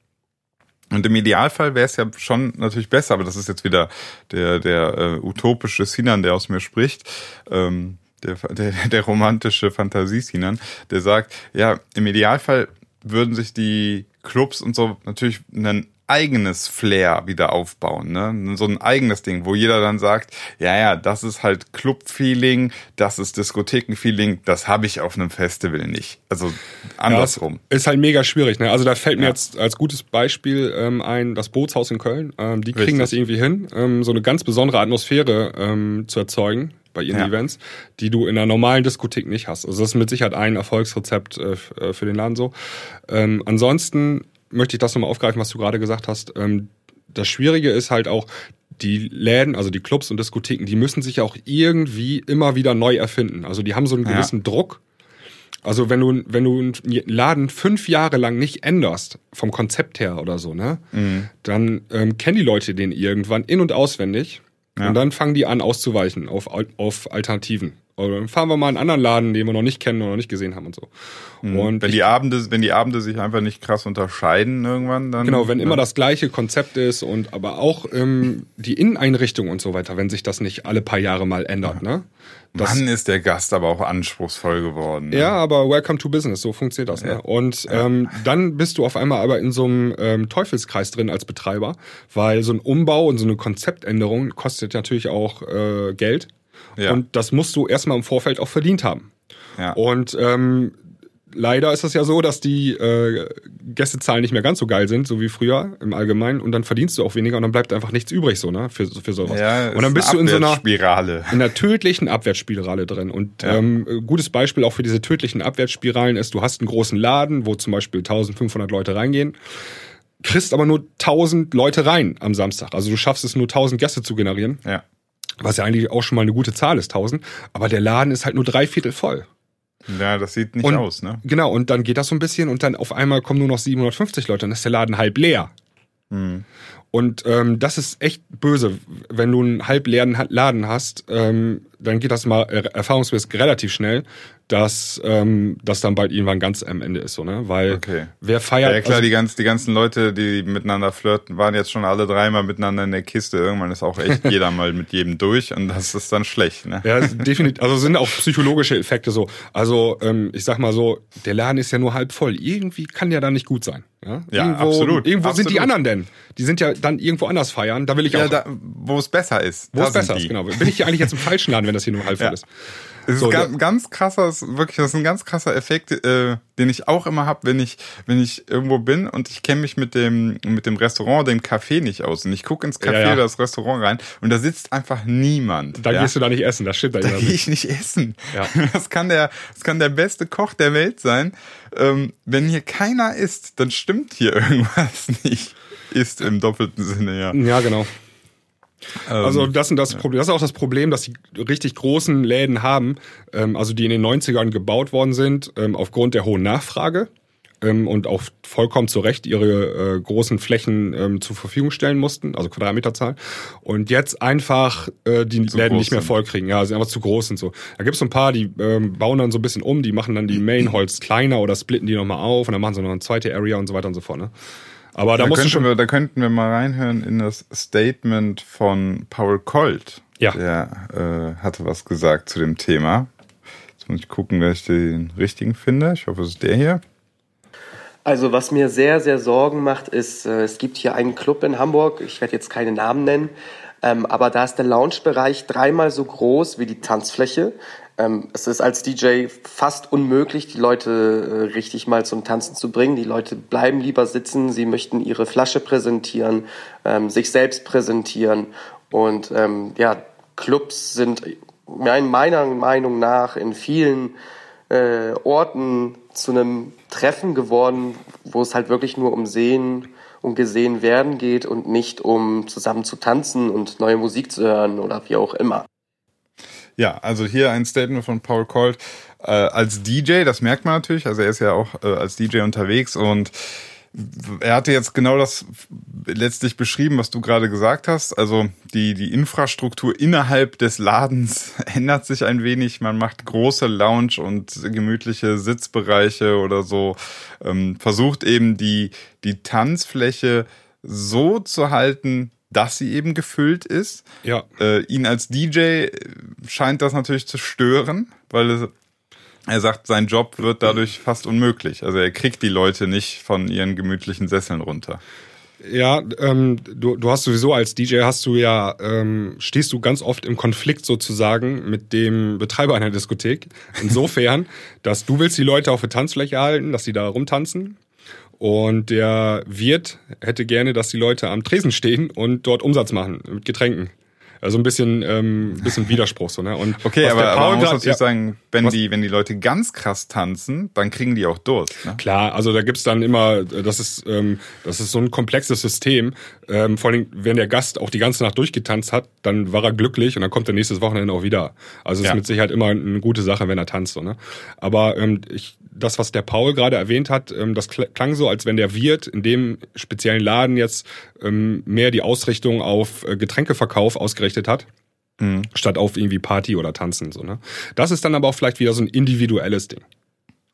Und im Idealfall wäre es ja schon natürlich besser, aber das ist jetzt wieder der, der äh, utopische Sinan, der aus mir spricht, ähm, der, der, der romantische Fantasie-Sinan, der sagt, ja, im Idealfall würden sich die Clubs und so natürlich ein eigenes Flair wieder aufbauen, ne? So ein eigenes Ding, wo jeder dann sagt, ja, ja, das ist halt Club-Feeling, das ist Diskotheken-Feeling, das habe ich auf einem Festival nicht. Also andersrum. Ja, ist halt mega schwierig. Ne? Also da fällt mir Ja. jetzt als gutes Beispiel ähm, ein, das Bootshaus in Köln. Ähm, die kriegen Richtig. das irgendwie hin, ähm, so eine ganz besondere Atmosphäre ähm, zu erzeugen bei ihren Ja. Events, die du in einer normalen Diskothek nicht hast. Also das ist mit Sicherheit ein Erfolgsrezept äh, äh, für den Laden so. Ähm, ansonsten möchte ich das nochmal aufgreifen, was du gerade gesagt hast. Ähm, das Schwierige ist halt auch, die Läden, also die Clubs und Diskotheken, die müssen sich auch irgendwie immer wieder neu erfinden. Also die haben so einen Ja. gewissen Druck. Also wenn du, wenn du einen Laden fünf Jahre lang nicht änderst, vom Konzept her oder so, ne, Mhm. dann ähm, kennen die Leute den irgendwann in- und auswendig. Ja. Und dann fangen die an auszuweichen auf, auf Alternativen. Oder dann fahren wir mal in einen anderen Laden, den wir noch nicht kennen oder noch nicht gesehen haben und so. Und Mhm. wenn ich- die Abende, wenn die Abende sich einfach nicht krass unterscheiden irgendwann, dann Genau, wenn immer ne? das gleiche Konzept ist und aber auch ähm, die Inneneinrichtung und so weiter, wenn sich das nicht alle paar Jahre mal ändert, ne? Das, Mann ist der Gast aber auch anspruchsvoll geworden. ne? Ja, aber welcome to business, so funktioniert das. Ne? Und ähm, dann bist du auf einmal aber in so einem ähm, Teufelskreis drin als Betreiber, weil so ein Umbau und so eine Konzeptänderung kostet natürlich auch äh, Geld. Ja. Und das musst du erstmal im Vorfeld auch verdient haben. Ja. Und ähm, leider ist es ja so, dass die äh, Gästezahlen nicht mehr ganz so geil sind, so wie früher im Allgemeinen. Und dann verdienst du auch weniger und dann bleibt einfach nichts übrig, so, ne? Für, für sowas. ja, und dann bist du in so einer in einer tödlichen Abwärtsspirale drin. Und Ja. ähm, äh, gutes Beispiel auch für diese tödlichen Abwärtsspiralen ist, du hast einen großen Laden, wo zum Beispiel 1500 Leute reingehen, kriegst aber nur 1000 Leute rein am Samstag. Also du schaffst es nur 1000 Gäste zu generieren, Ja. Was ja eigentlich auch schon mal eine gute Zahl ist, 1000. Aber der Laden ist halt nur drei Viertel voll. ja, das sieht nicht Und- aus, ne? Genau, und dann geht das so ein bisschen und dann auf einmal kommen nur noch 750 Leute, dann ist der Laden halb leer. Hm. Und ähm, das ist echt böse. Wenn du einen halb leeren Laden hast, ähm, dann geht das mal äh, relativ schnell, dass ähm, das dann bald irgendwann ganz am Ende ist, so ne? Weil Okay. wer feiert? Ja, klar, also, die, ganz, die ganzen Leute, die miteinander flirten, waren jetzt schon alle dreimal miteinander in der Kiste. Irgendwann ist auch echt jeder mal mit jedem durch und das ist dann schlecht, ne? ja, definitiv. Also sind auch psychologische Effekte so. Also ähm, ich sag mal so, der Laden ist ja nur halb voll. Irgendwie kann der da nicht gut sein. Ja, Ja, irgendwo, absolut, Irgendwo sind die absolut. anderen denn. Die sind ja dann irgendwo anders feiern. Da will ich Ja, auch. da, wo es besser ist. wo es besser ist, genau. Bin ich hier eigentlich jetzt im falschen Laden, wenn das hier nur halb voll Ja. ist? Es ist So, ganz, da- ganz krasser, ist wirklich, das ist ein ganz krasser Effekt, äh, den ich auch immer hab, wenn ich, wenn ich irgendwo bin und ich kenne mich mit dem, mit dem Restaurant, dem Café nicht aus. Und ich gucke ins Café Ja, ja. oder das Restaurant rein und da sitzt einfach niemand. Dann ja? gehst du da nicht essen, das stimmt da Da gehe ich nicht essen. Ja. Das kann der, das kann der beste Koch der Welt sein. Ähm, wenn hier keiner isst, dann stimmt hier irgendwas nicht. Ist im doppelten Sinne, ja. Ja, genau. Also das, sind das, Problem, das ist auch das Problem, dass die richtig großen Läden haben, ähm, also die in den 90ern gebaut worden sind, ähm, aufgrund der hohen Nachfrage ähm, und auch vollkommen zu Recht ihre äh, großen Flächen ähm, zur Verfügung stellen mussten, also Quadratmeterzahl. Und jetzt einfach äh, die Zu Läden nicht mehr sind. voll kriegen. Ja, sind einfach zu groß und so. Da gibt's so ein paar, die ähm, bauen dann so ein bisschen um, die machen dann die Main-Holz kleiner oder splitten die nochmal auf und dann machen sie noch eine zweite Area und so weiter und so fort. Ne? Aber da, Da, musst könnten schon... wir, da könnten wir mal reinhören in das Statement von Paul Colt. Ja. Der äh, hatte was gesagt zu dem Thema. Jetzt muss ich gucken, dass ich den richtigen finde. Ich hoffe, es ist der hier. Also was mir sehr, sehr Sorgen macht, ist, äh, es gibt hier einen Club in Hamburg, ich werde jetzt keine Namen nennen, ähm, aber da ist der Loungebereich dreimal so groß wie die Tanzfläche. Ähm, es ist als DJ fast unmöglich, die Leute äh, richtig mal zum Tanzen zu bringen. Die Leute bleiben lieber sitzen, sie möchten ihre Flasche präsentieren, ähm, sich selbst präsentieren. Und ähm, ja, Clubs sind mein- meiner Meinung nach in vielen äh, Orten zu einem Treffen geworden, wo es halt wirklich nur um Sehen und gesehen werden geht und nicht um zusammen zu tanzen und neue Musik zu hören oder wie auch immer. Ja, also hier ein Statement von Paul Colt äh, als DJ, das merkt man natürlich, also er ist ja auch äh, als DJ unterwegs und er hatte jetzt genau das letztlich beschrieben, was du gerade gesagt hast. Also die, die Infrastruktur innerhalb des Ladens ändert sich ein wenig. Man macht große Lounge und gemütliche Sitzbereiche oder so. Ähm, versucht eben die, die Tanzfläche so zu halten, dass sie eben gefüllt ist. Ja. Äh, ihn als DJ scheint das natürlich zu stören, weil es, er sagt, sein Job wird dadurch fast unmöglich. Also er kriegt die Leute nicht von ihren gemütlichen Sesseln runter. Ja, ähm, du, du hast sowieso als DJ hast du ja, ähm, stehst du ganz oft im Konflikt sozusagen mit dem Betreiber einer Diskothek. Insofern, dass du willst die Leute auf der Tanzfläche halten, dass sie da rumtanzen. Und der Wirt hätte gerne, dass die Leute am Tresen stehen und dort Umsatz machen mit Getränken. Also ein bisschen, ähm, ein bisschen Widerspruch so, ne? Und Okay, aber, aber man muss natürlich ja. sagen, wenn Was- die, wenn die Leute ganz krass tanzen, dann kriegen die auch Durst. Ne? Klar, also da gibt's dann immer, das ist, ähm, das ist so ein komplexes System. Ähm, vor allem, wenn der Gast auch die ganze Nacht durchgetanzt hat, dann war er glücklich und dann kommt er nächstes Wochenende auch wieder. Also es Ja. ist mit Sicherheit immer eine gute Sache, wenn er tanzt. So, ne? Aber ähm, ich, das, was der Paul gerade erwähnt hat, ähm, das kl- klang so, als wenn der Wirt in dem speziellen Laden jetzt ähm, mehr die Ausrichtung auf äh, Getränkeverkauf ausgerichtet hat statt auf irgendwie Party oder Tanzen. So, ne? Das ist dann aber auch vielleicht wieder so ein individuelles Ding.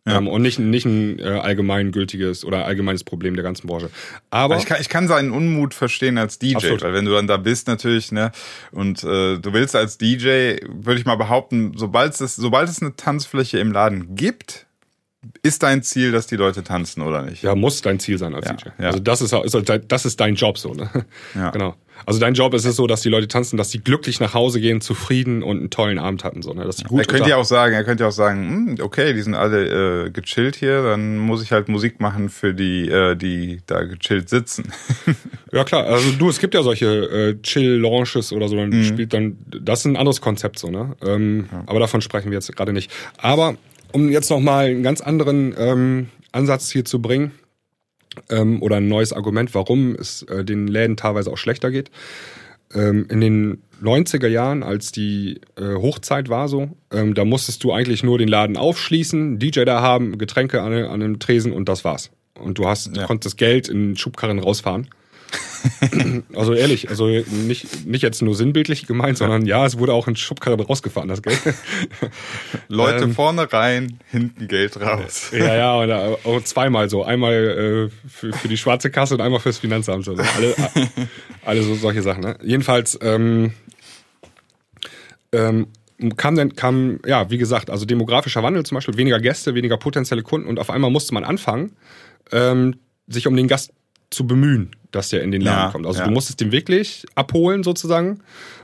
Ja. Ähm, und nicht, nicht ein äh, allgemeingültiges oder allgemeines Problem der ganzen Branche. Aber Ich kann, ich kann seinen Unmut verstehen als DJ, Absolut. weil wenn du dann da bist natürlich, ne, und äh, du willst als DJ, würde ich mal behaupten, sobald es, sobald es eine Tanzfläche im Laden gibt, ist dein Ziel, dass die Leute tanzen oder nicht? ja, muss dein Ziel sein als Ja, DJ. ja. Also das ist, halt- das ist dein Job so. Ne? Ja. Genau. Also dein Job ist es so, dass die Leute tanzen, dass sie glücklich nach Hause gehen, zufrieden und einen tollen Abend hatten. So, ne? Dass sie gut er könnte ja auch sagen, er könnte ja auch sagen, hm, okay, die sind alle äh, gechillt hier, dann muss ich halt Musik machen für die, äh, die da gechillt sitzen. Ja klar, also du, es gibt ja solche äh, Chill-Launches oder so, dann Mhm. spielt dann, das ist ein anderes Konzept so, ne? Ähm, Aber davon sprechen wir jetzt gerade nicht. Aber um jetzt nochmal einen ganz anderen ähm, Ansatz hier zu bringen, ähm, oder ein neues Argument, warum es äh, den Läden teilweise auch schlechter geht. Ähm, in den 90er Jahren, als die äh, Hochzeit war so, ähm, da musstest du eigentlich nur den Laden aufschließen, DJ da haben, Getränke an, an einem Tresen und das war's. Und du hast, du Ja. konntest das Geld in Schubkarren rausfahren. also ehrlich, also nicht, nicht jetzt nur sinnbildlich gemeint, sondern ja, es wurde auch in Schubkarren rausgefahren, das Geld. Leute Ähm. vorne rein, hinten Geld raus. Ja, ja, und äh, auch zweimal so. Einmal äh, für, für die schwarze Kasse und einmal fürs Finanzamt. So. Alle, alle so solche Sachen. Ne? Jedenfalls ähm, ähm, kam dann, kam, ja, wie gesagt, also demografischer Wandel zum Beispiel, weniger Gäste, weniger potenzielle Kunden und auf einmal musste man anfangen, ähm, sich um den Gast zu bemühen, dass der in den Laden Ja, kommt. Also ja. du musstest den wirklich abholen sozusagen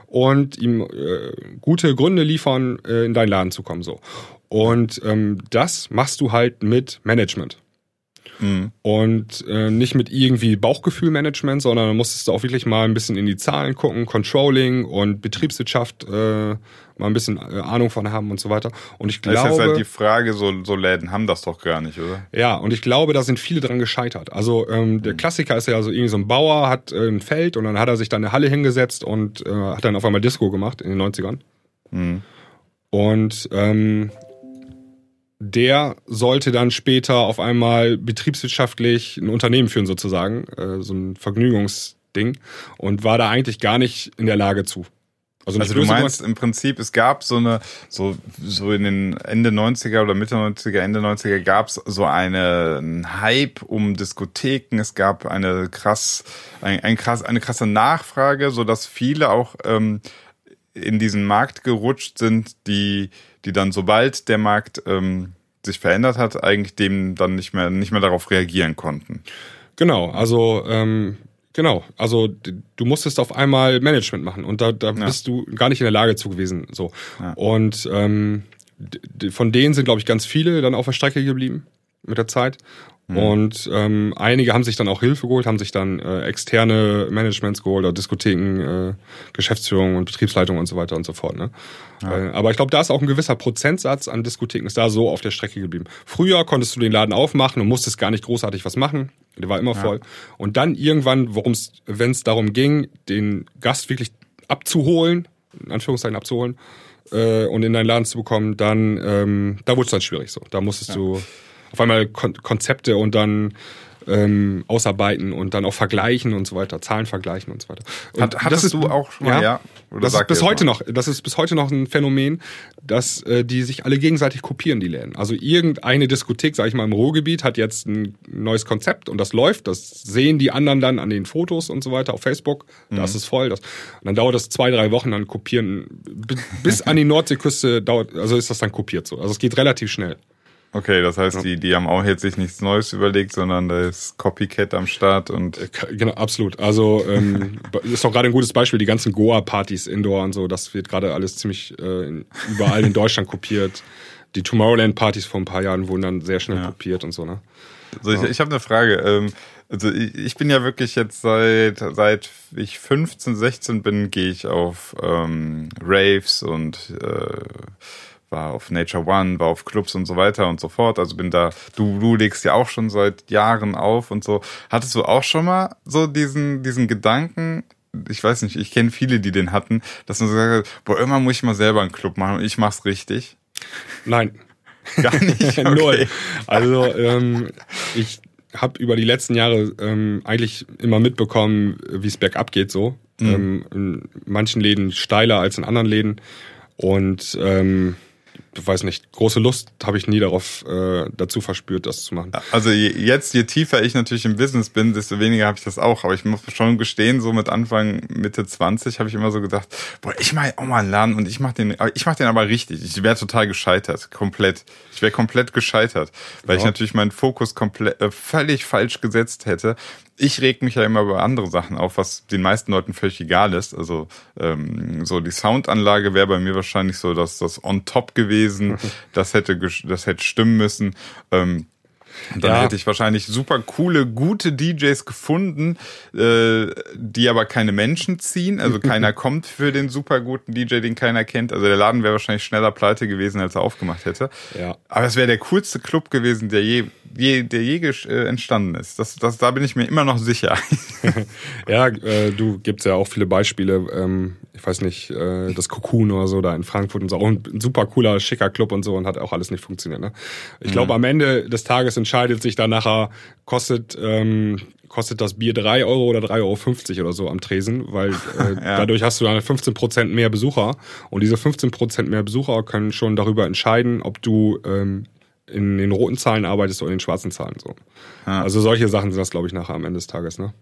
und ihm äh, gute Gründe liefern, äh, in deinen Laden zu kommen. So. Und ähm, das machst du halt mit Management. Mhm. Und äh, nicht mit irgendwie Bauchgefühlmanagement, sondern da musstest du auch wirklich mal ein bisschen in die Zahlen gucken, Controlling und Betriebswirtschaft äh, mal ein bisschen äh, Ahnung von haben und so weiter. Und ich Das ist jetzt glaube, halt die Frage, so, so Läden haben das doch gar nicht, oder? ja, und ich glaube, da sind viele dran gescheitert. Also ähm, Mhm. der Klassiker ist ja so irgendwie so ein Bauer hat äh, ein Feld und dann hat er sich da eine Halle hingesetzt und äh, hat dann auf einmal Disco gemacht in den 90ern. Mhm. Und ähm, der sollte dann später auf einmal betriebswirtschaftlich ein Unternehmen führen sozusagen, äh, so ein Vergnügungsding und war da eigentlich gar nicht in der Lage zu. nicht Also du meinst im Prinzip, es gab so eine, so, so in den Ende 90er oder Mitte 90er, Ende 90er gab es so eine, einen Hype um Diskotheken. Es gab eine krass, ein, ein krass, eine krasse Nachfrage, so dass viele auch ähm, in diesen Markt gerutscht sind, die, die dann, sobald der Markt ähm, sich verändert hat, eigentlich dem dann nicht mehr, nicht mehr darauf reagieren konnten. Genau, also ähm, genau, also du musstest auf einmal Management machen und da, da bist du gar nicht in der Lage zu gewesen. So Ja. und ähm, von denen sind glaube ich ganz viele dann auf der Strecke geblieben mit der Zeit. Und ähm, einige haben sich dann auch Hilfe geholt, haben sich dann äh, externe Managements geholt, oder Diskotheken, äh, Geschäftsführung und Betriebsleitung und so weiter und so fort. Ne? Äh, aber ich glaube, da ist auch ein gewisser Prozentsatz an Diskotheken ist da so auf der Strecke geblieben. Früher konntest du den Laden aufmachen und musstest gar nicht großartig was machen. Der war immer voll. Und dann irgendwann, wenn es darum ging, den Gast wirklich abzuholen, in Anführungszeichen abzuholen, äh, und in deinen Laden zu bekommen, dann ähm, da wurde es dann schwierig so. Da musstest du auf einmal Kon Konzepte und dann ähm, ausarbeiten und dann auch vergleichen und so weiter, Zahlen vergleichen und so weiter. Und Hat- hattest du auch schon mal, ja? Oder das ist bis heute mal. noch, das ist bis heute noch ein Phänomen, dass äh, die sich alle gegenseitig kopieren, die Läden. Also irgendeine Diskothek, sag ich mal, im Ruhrgebiet hat jetzt ein neues Konzept und das läuft. Das sehen die anderen dann an den Fotos und so weiter auf Facebook. Mhm. Das ist voll. Das, und dann dauert das zwei, drei Wochen, dann kopieren bi- bis an die Nordseeküste dauert, also ist das dann kopiert so. Also es geht relativ schnell. Okay, das heißt, die, die haben auch jetzt sich nichts Neues überlegt, sondern da ist Copycat am Start und Genau, absolut. Also ähm, ist doch gerade ein gutes Beispiel, die ganzen Goa-Partys Indoor und so, das wird gerade alles ziemlich äh, überall in Deutschland kopiert. Die Tomorrowland-Partys vor ein paar Jahren wurden dann sehr schnell kopiert und so, ne? So, ich, ich habe eine Frage. Ähm, also ich, ich bin ja wirklich jetzt seit seit ich 15, 16 bin, gehe ich auf ähm, Raves und äh, war auf Nature One, war auf Clubs und so weiter und so fort. Also bin da, du, du legst ja auch schon seit Jahren auf und so. Hattest du auch schon mal so diesen, diesen Gedanken, ich weiß nicht, ich kenne viele, die den hatten, dass man so hat, boah, irgendwann muss ich mal selber einen Club machen und ich mach's richtig. Nein, Gar nicht. Okay. null. Also ähm, ich habe über die letzten Jahre ähm, eigentlich immer mitbekommen, wie es bergab geht so. Ähm, in manchen Läden steiler als in anderen Läden. Und ähm, weiß nicht, große Lust habe ich nie darauf äh, dazu verspürt, das zu machen. Also je, jetzt, je tiefer ich natürlich im Business bin, desto weniger habe ich das auch. Aber ich muss schon gestehen, so mit Anfang, Mitte 20 habe ich immer so gedacht, boah, ich mache auch mal einen Laden und ich mache den, ich mache den aber richtig. Ich wäre total gescheitert, komplett. Ich wäre komplett gescheitert, weil ich Ja. natürlich meinen Fokus komplett äh, völlig falsch gesetzt hätte. Ich reg mich ja immer über andere Sachen auf, was den meisten Leuten völlig egal ist. Also ähm, so die Soundanlage wäre bei mir wahrscheinlich so, dass das on top gewesen. das hätte das hätte stimmen müssen. Ähm, und dann Ja. hätte ich wahrscheinlich super coole, gute DJs gefunden, äh, die aber keine Menschen ziehen. Also keiner kommt für den super guten DJ, den keiner kennt. Also der Laden wäre wahrscheinlich schneller pleite gewesen, als er aufgemacht hätte. Ja. Aber es wäre der coolste Club gewesen, der je, je, der je äh, entstanden ist. Das, das, da bin ich mir immer noch sicher. Ja, äh, du gibt's ja auch viele Beispiele. Ähm, ich weiß nicht, äh, das Cocoon oder so da in Frankfurt und so. Auch ein super cooler, schicker Club und so und hat auch alles nicht funktioniert. Ne? Ich glaube, am Ende des Tages entscheidet sich dann nachher, kostet, ähm, kostet das Bier drei Euro oder 3,50 Euro oder so am Tresen, weil äh, dadurch hast du dann 15 Prozent mehr Besucher. Und diese 15 Prozent mehr Besucher können schon darüber entscheiden, ob du ähm, in den roten Zahlen arbeitest oder in den schwarzen Zahlen. So. Also solche Sachen sind das, glaube ich, nachher am Ende des Tages. Ne?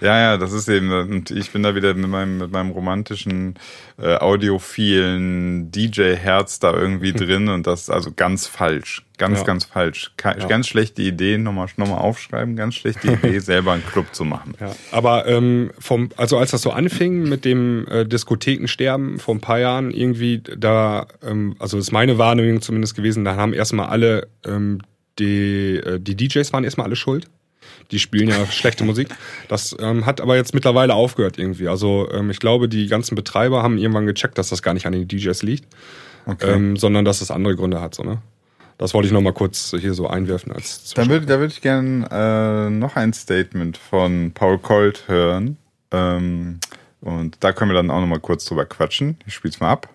Ja, ja, das ist eben, und ich bin da wieder mit meinem, mit meinem romantischen, äh, audiophilen DJ-Herz da irgendwie drin und das ist also ganz falsch. Ganz, Ja. ganz falsch. Ke Ja. Ganz schlechte Idee, nochmal noch mal aufschreiben, ganz schlechte Idee, selber einen Club zu machen. Ja, aber ähm, vom, also als das so anfing mit dem äh, Diskothekensterben vor ein paar Jahren irgendwie, da, ähm, also ist meine Wahrnehmung zumindest gewesen, da haben erstmal alle, ähm, die, äh, die DJs waren erstmal alle schuld. Die spielen ja schlechte Musik. Das ähm, hat aber jetzt mittlerweile aufgehört irgendwie. Also ähm, ich glaube, die ganzen Betreiber haben irgendwann gecheckt, dass das gar nicht an den DJs liegt, Okay. ähm, sondern dass es andere Gründe hat. So, ne? Das wollte ich noch mal kurz hier so einwerfen als Da würde da würd ich gerne äh, noch ein Statement von Paul Colt hören. Ähm, und da können wir dann auch nochmal kurz drüber quatschen. Ich spiel's mal ab.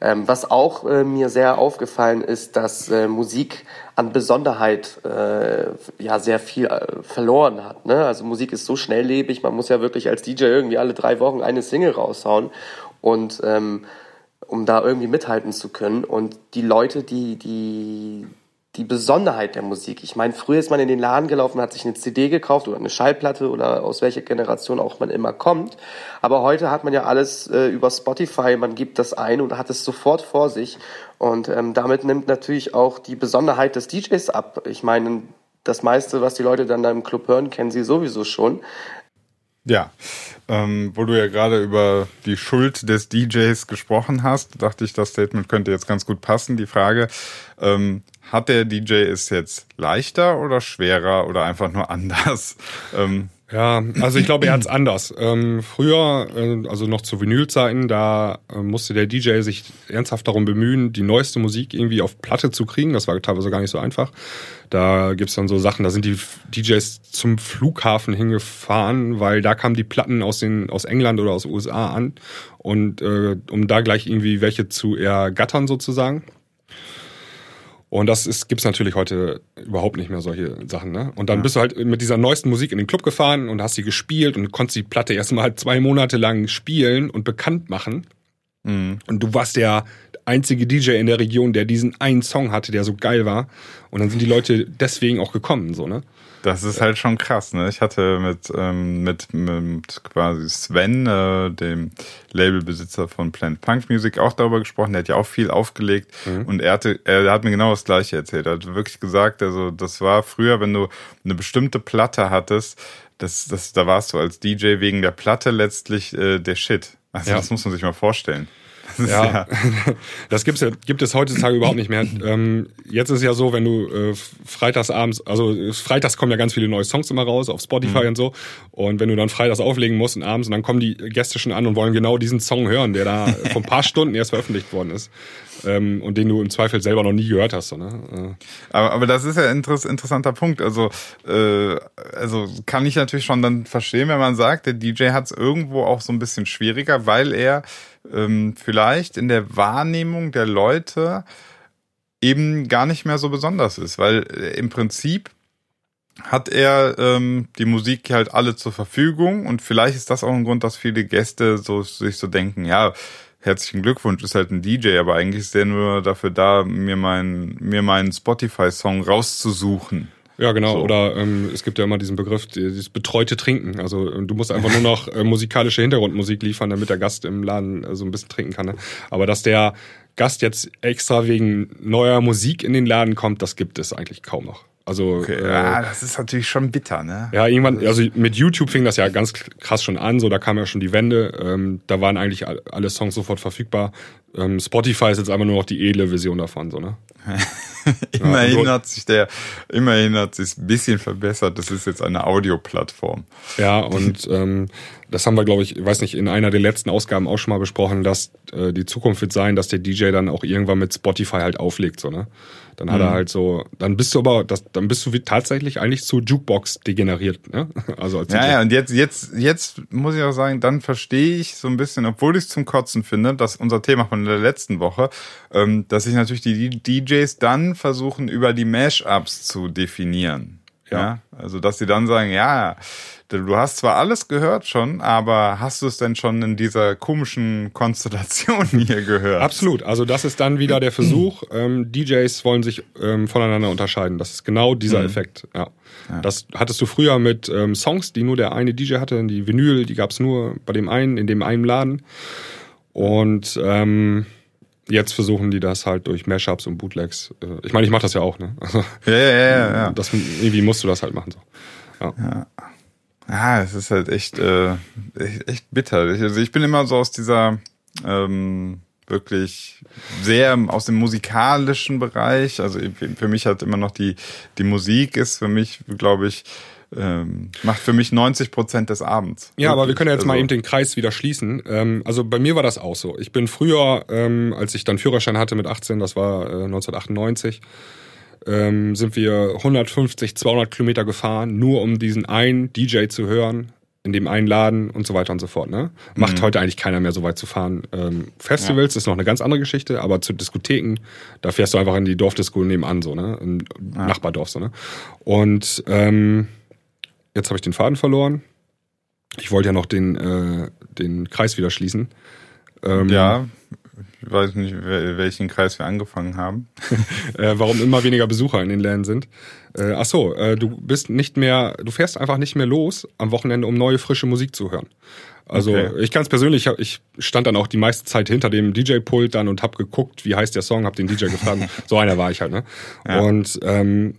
Ähm, was auch äh, mir sehr aufgefallen ist, dass äh, Musik an Besonderheit äh, ja sehr viel äh, verloren hat. Ne? Also Musik ist so schnelllebig, man muss ja wirklich als DJ irgendwie alle drei Wochen eine Single raushauen und ähm, um da irgendwie mithalten zu können. Und die Leute, die die die Besonderheit der Musik. Ich meine, früher ist man in den Laden gelaufen, hat sich eine CD gekauft oder eine Schallplatte oder aus welcher Generation auch man immer kommt. Aber heute hat man ja alles äh, über Spotify, man gibt das ein und hat es sofort vor sich. Und ähm, damit nimmt natürlich auch die Besonderheit des DJs ab. Ich meine, das meiste, was die Leute dann da im Club hören, kennen sie sowieso schon. Ja, ähm, wo du ja gerade über die Schuld des DJs gesprochen hast, dachte ich, das Statement könnte jetzt ganz gut passen. Die Frage, ähm, hat der DJ es jetzt leichter oder schwerer oder einfach nur anders? Ähm, Ja, also ich glaube, er hat's anders. Ähm, früher, äh, also noch zu Vinylzeiten, da äh, musste der DJ sich ernsthaft darum bemühen, die neueste Musik irgendwie auf Platte zu kriegen. Das war teilweise gar nicht so einfach. Da gibt's dann so Sachen, da sind die DJs zum Flughafen hingefahren, weil da kamen die Platten aus den aus England oder aus den USA an und äh, um da gleich irgendwie welche zu ergattern sozusagen. Und das ist, gibt's natürlich heute überhaupt nicht mehr solche Sachen, ne? Und dann bist du halt mit dieser neuesten Musik in den Club gefahren und hast sie gespielt und konntest die Platte erstmal zwei Monate lang spielen und bekannt machen. Und du warst der einzige DJ in der Region, der diesen einen Song hatte, der so geil war. Und dann sind die Leute deswegen auch gekommen, so, ne? Das ist halt schon krass, ne? Ich hatte mit, ähm, mit, mit quasi Sven, äh, dem Labelbesitzer von Plant Punk Music, auch darüber gesprochen. Der hat ja auch viel aufgelegt und er hatte, er hat mir genau das Gleiche erzählt. Er hat wirklich gesagt, also das war früher, wenn du eine bestimmte Platte hattest, das, das, da warst du als DJ wegen der Platte letztlich äh, der Shit. Also Ja. das muss man sich mal vorstellen. Ja, das gibt's ja, gibt es heutzutage überhaupt nicht mehr. Ähm, jetzt ist es ja so, wenn du äh, freitags abends, also äh, freitags kommen ja ganz viele neue Songs immer raus auf Spotify und so. Und wenn du dann freitags auflegen musst und abends, und dann kommen die Gäste schon an und wollen genau diesen Song hören, der da vor ein paar Stunden erst veröffentlicht worden ist. Ähm, und den du im Zweifel selber noch nie gehört hast. So, ne? Aber, aber das ist ja ein interess interessanter Punkt. Also, äh, also kann ich natürlich schon dann verstehen, wenn man sagt, der DJ hat es irgendwo auch so ein bisschen schwieriger, weil er ähm, vielleicht in der Wahrnehmung der Leute eben gar nicht mehr so besonders ist, weil äh, im Prinzip hat er ähm, die Musik halt alle zur Verfügung und vielleicht ist das auch ein Grund, dass viele Gäste so sich so denken, ja, herzlichen Glückwunsch, ist halt ein DJ, aber eigentlich ist der nur dafür da, mir meinen mir meinen Spotify-Song rauszusuchen. Ja, genau. So. Oder ähm, es gibt ja immer diesen Begriff, dieses betreute Trinken. Also äh, du musst einfach nur noch äh, musikalische Hintergrundmusik liefern, damit der Gast im Laden äh, so ein bisschen trinken kann. Ne? Aber dass der Gast jetzt extra wegen neuer Musik in den Laden kommt, das gibt es eigentlich kaum noch. Also Okay, äh, ja, das ist natürlich schon bitter, ne? ja, irgendwann, also mit YouTube fing das ja ganz krass schon an, so da kam ja schon die Wende, ähm, da waren eigentlich all- alle Songs sofort verfügbar. Ähm, Spotify ist jetzt einfach nur noch die edle Version davon, so, ne? immerhin und- hat sich der, immerhin hat sich ein bisschen verbessert. Das ist jetzt eine Audioplattform. Ja, und ähm, das haben wir, glaube ich, ich weiß nicht, in einer der letzten Ausgaben auch schon mal besprochen, dass äh, die Zukunft wird sein, dass der DJ dann auch irgendwann mit Spotify halt auflegt, so, ne? Dann hat er halt so, dann bist du aber, das, dann bist du wie tatsächlich eigentlich zu Jukebox degeneriert, ne? Also als. Ja, ja, und jetzt, jetzt, jetzt muss ich auch sagen, dann verstehe ich so ein bisschen, obwohl ich es zum Kotzen finde, dass unser Thema von der letzten Woche, ähm, dass sich natürlich die DJs dann versuchen, über die Mashups zu definieren. Ja. Also, dass sie dann sagen, ja, du hast zwar alles gehört schon, aber hast du es denn schon in dieser komischen Konstellation hier gehört? Absolut. Also das ist dann wieder der Versuch. Ähm, DJs wollen sich ähm, voneinander unterscheiden. Das ist genau dieser Mhm. Effekt. Ja. Das hattest du früher mit ähm, Songs, die nur der eine DJ hatte. Die Vinyl, die gab's nur bei dem einen, in dem einen Laden. Und ähm, jetzt versuchen die das halt durch Mashups und Bootlegs. Äh, ich meine, ich mache das ja auch. Ne? Also, Ja, ja, ja, ja. das, irgendwie musst du das halt machen. So. Ja. Ja, es ist halt echt, äh, echt, echt bitter. Ich, also ich bin immer so aus dieser ähm, wirklich sehr aus dem musikalischen Bereich. Also für mich hat immer noch die die Musik ist für mich, glaube ich, ähm, macht für mich 90 Prozent des Abends. Ja, aber wir können ja jetzt mal Also, eben den Kreis wieder schließen. Ähm, also bei mir war das auch so. Ich bin früher, ähm, als ich dann Führerschein hatte mit 18, das war äh, 1998, ähm, sind wir 150, 200 Kilometer gefahren, nur um diesen einen DJ zu hören, in dem einen Laden und so weiter und so fort. Ne? Macht heute eigentlich keiner mehr so weit zu fahren. Ähm, Festivals ist noch eine ganz andere Geschichte, aber zu Diskotheken, da fährst du einfach in die Dorfdisco nebenan, so, ne? Im Nachbardorf, so, ne? Und ähm, jetzt habe ich den Faden verloren. Ich wollte ja noch den, äh, den Kreis wieder schließen. Ähm, Ja, ich weiß nicht, wel- welchen Kreis wir angefangen haben. äh, warum immer weniger Besucher in den Läden sind. Äh, ach so, äh, du bist nicht mehr, du fährst einfach nicht mehr los am Wochenende, um neue frische Musik zu hören. Also Okay. ich ganz persönlich, ich, stand dann auch die meiste Zeit hinter dem DJ-Pult dann und hab geguckt, wie heißt der Song, hab den DJ gefragt. so einer war ich halt, ne? Und ähm,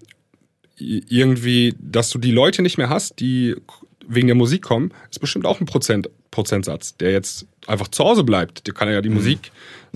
irgendwie, dass du die Leute nicht mehr hast, die wegen der Musik kommen, ist bestimmt auch ein Prozent, Prozentsatz, der jetzt einfach zu Hause bleibt. Der kann ja die Mhm. Musik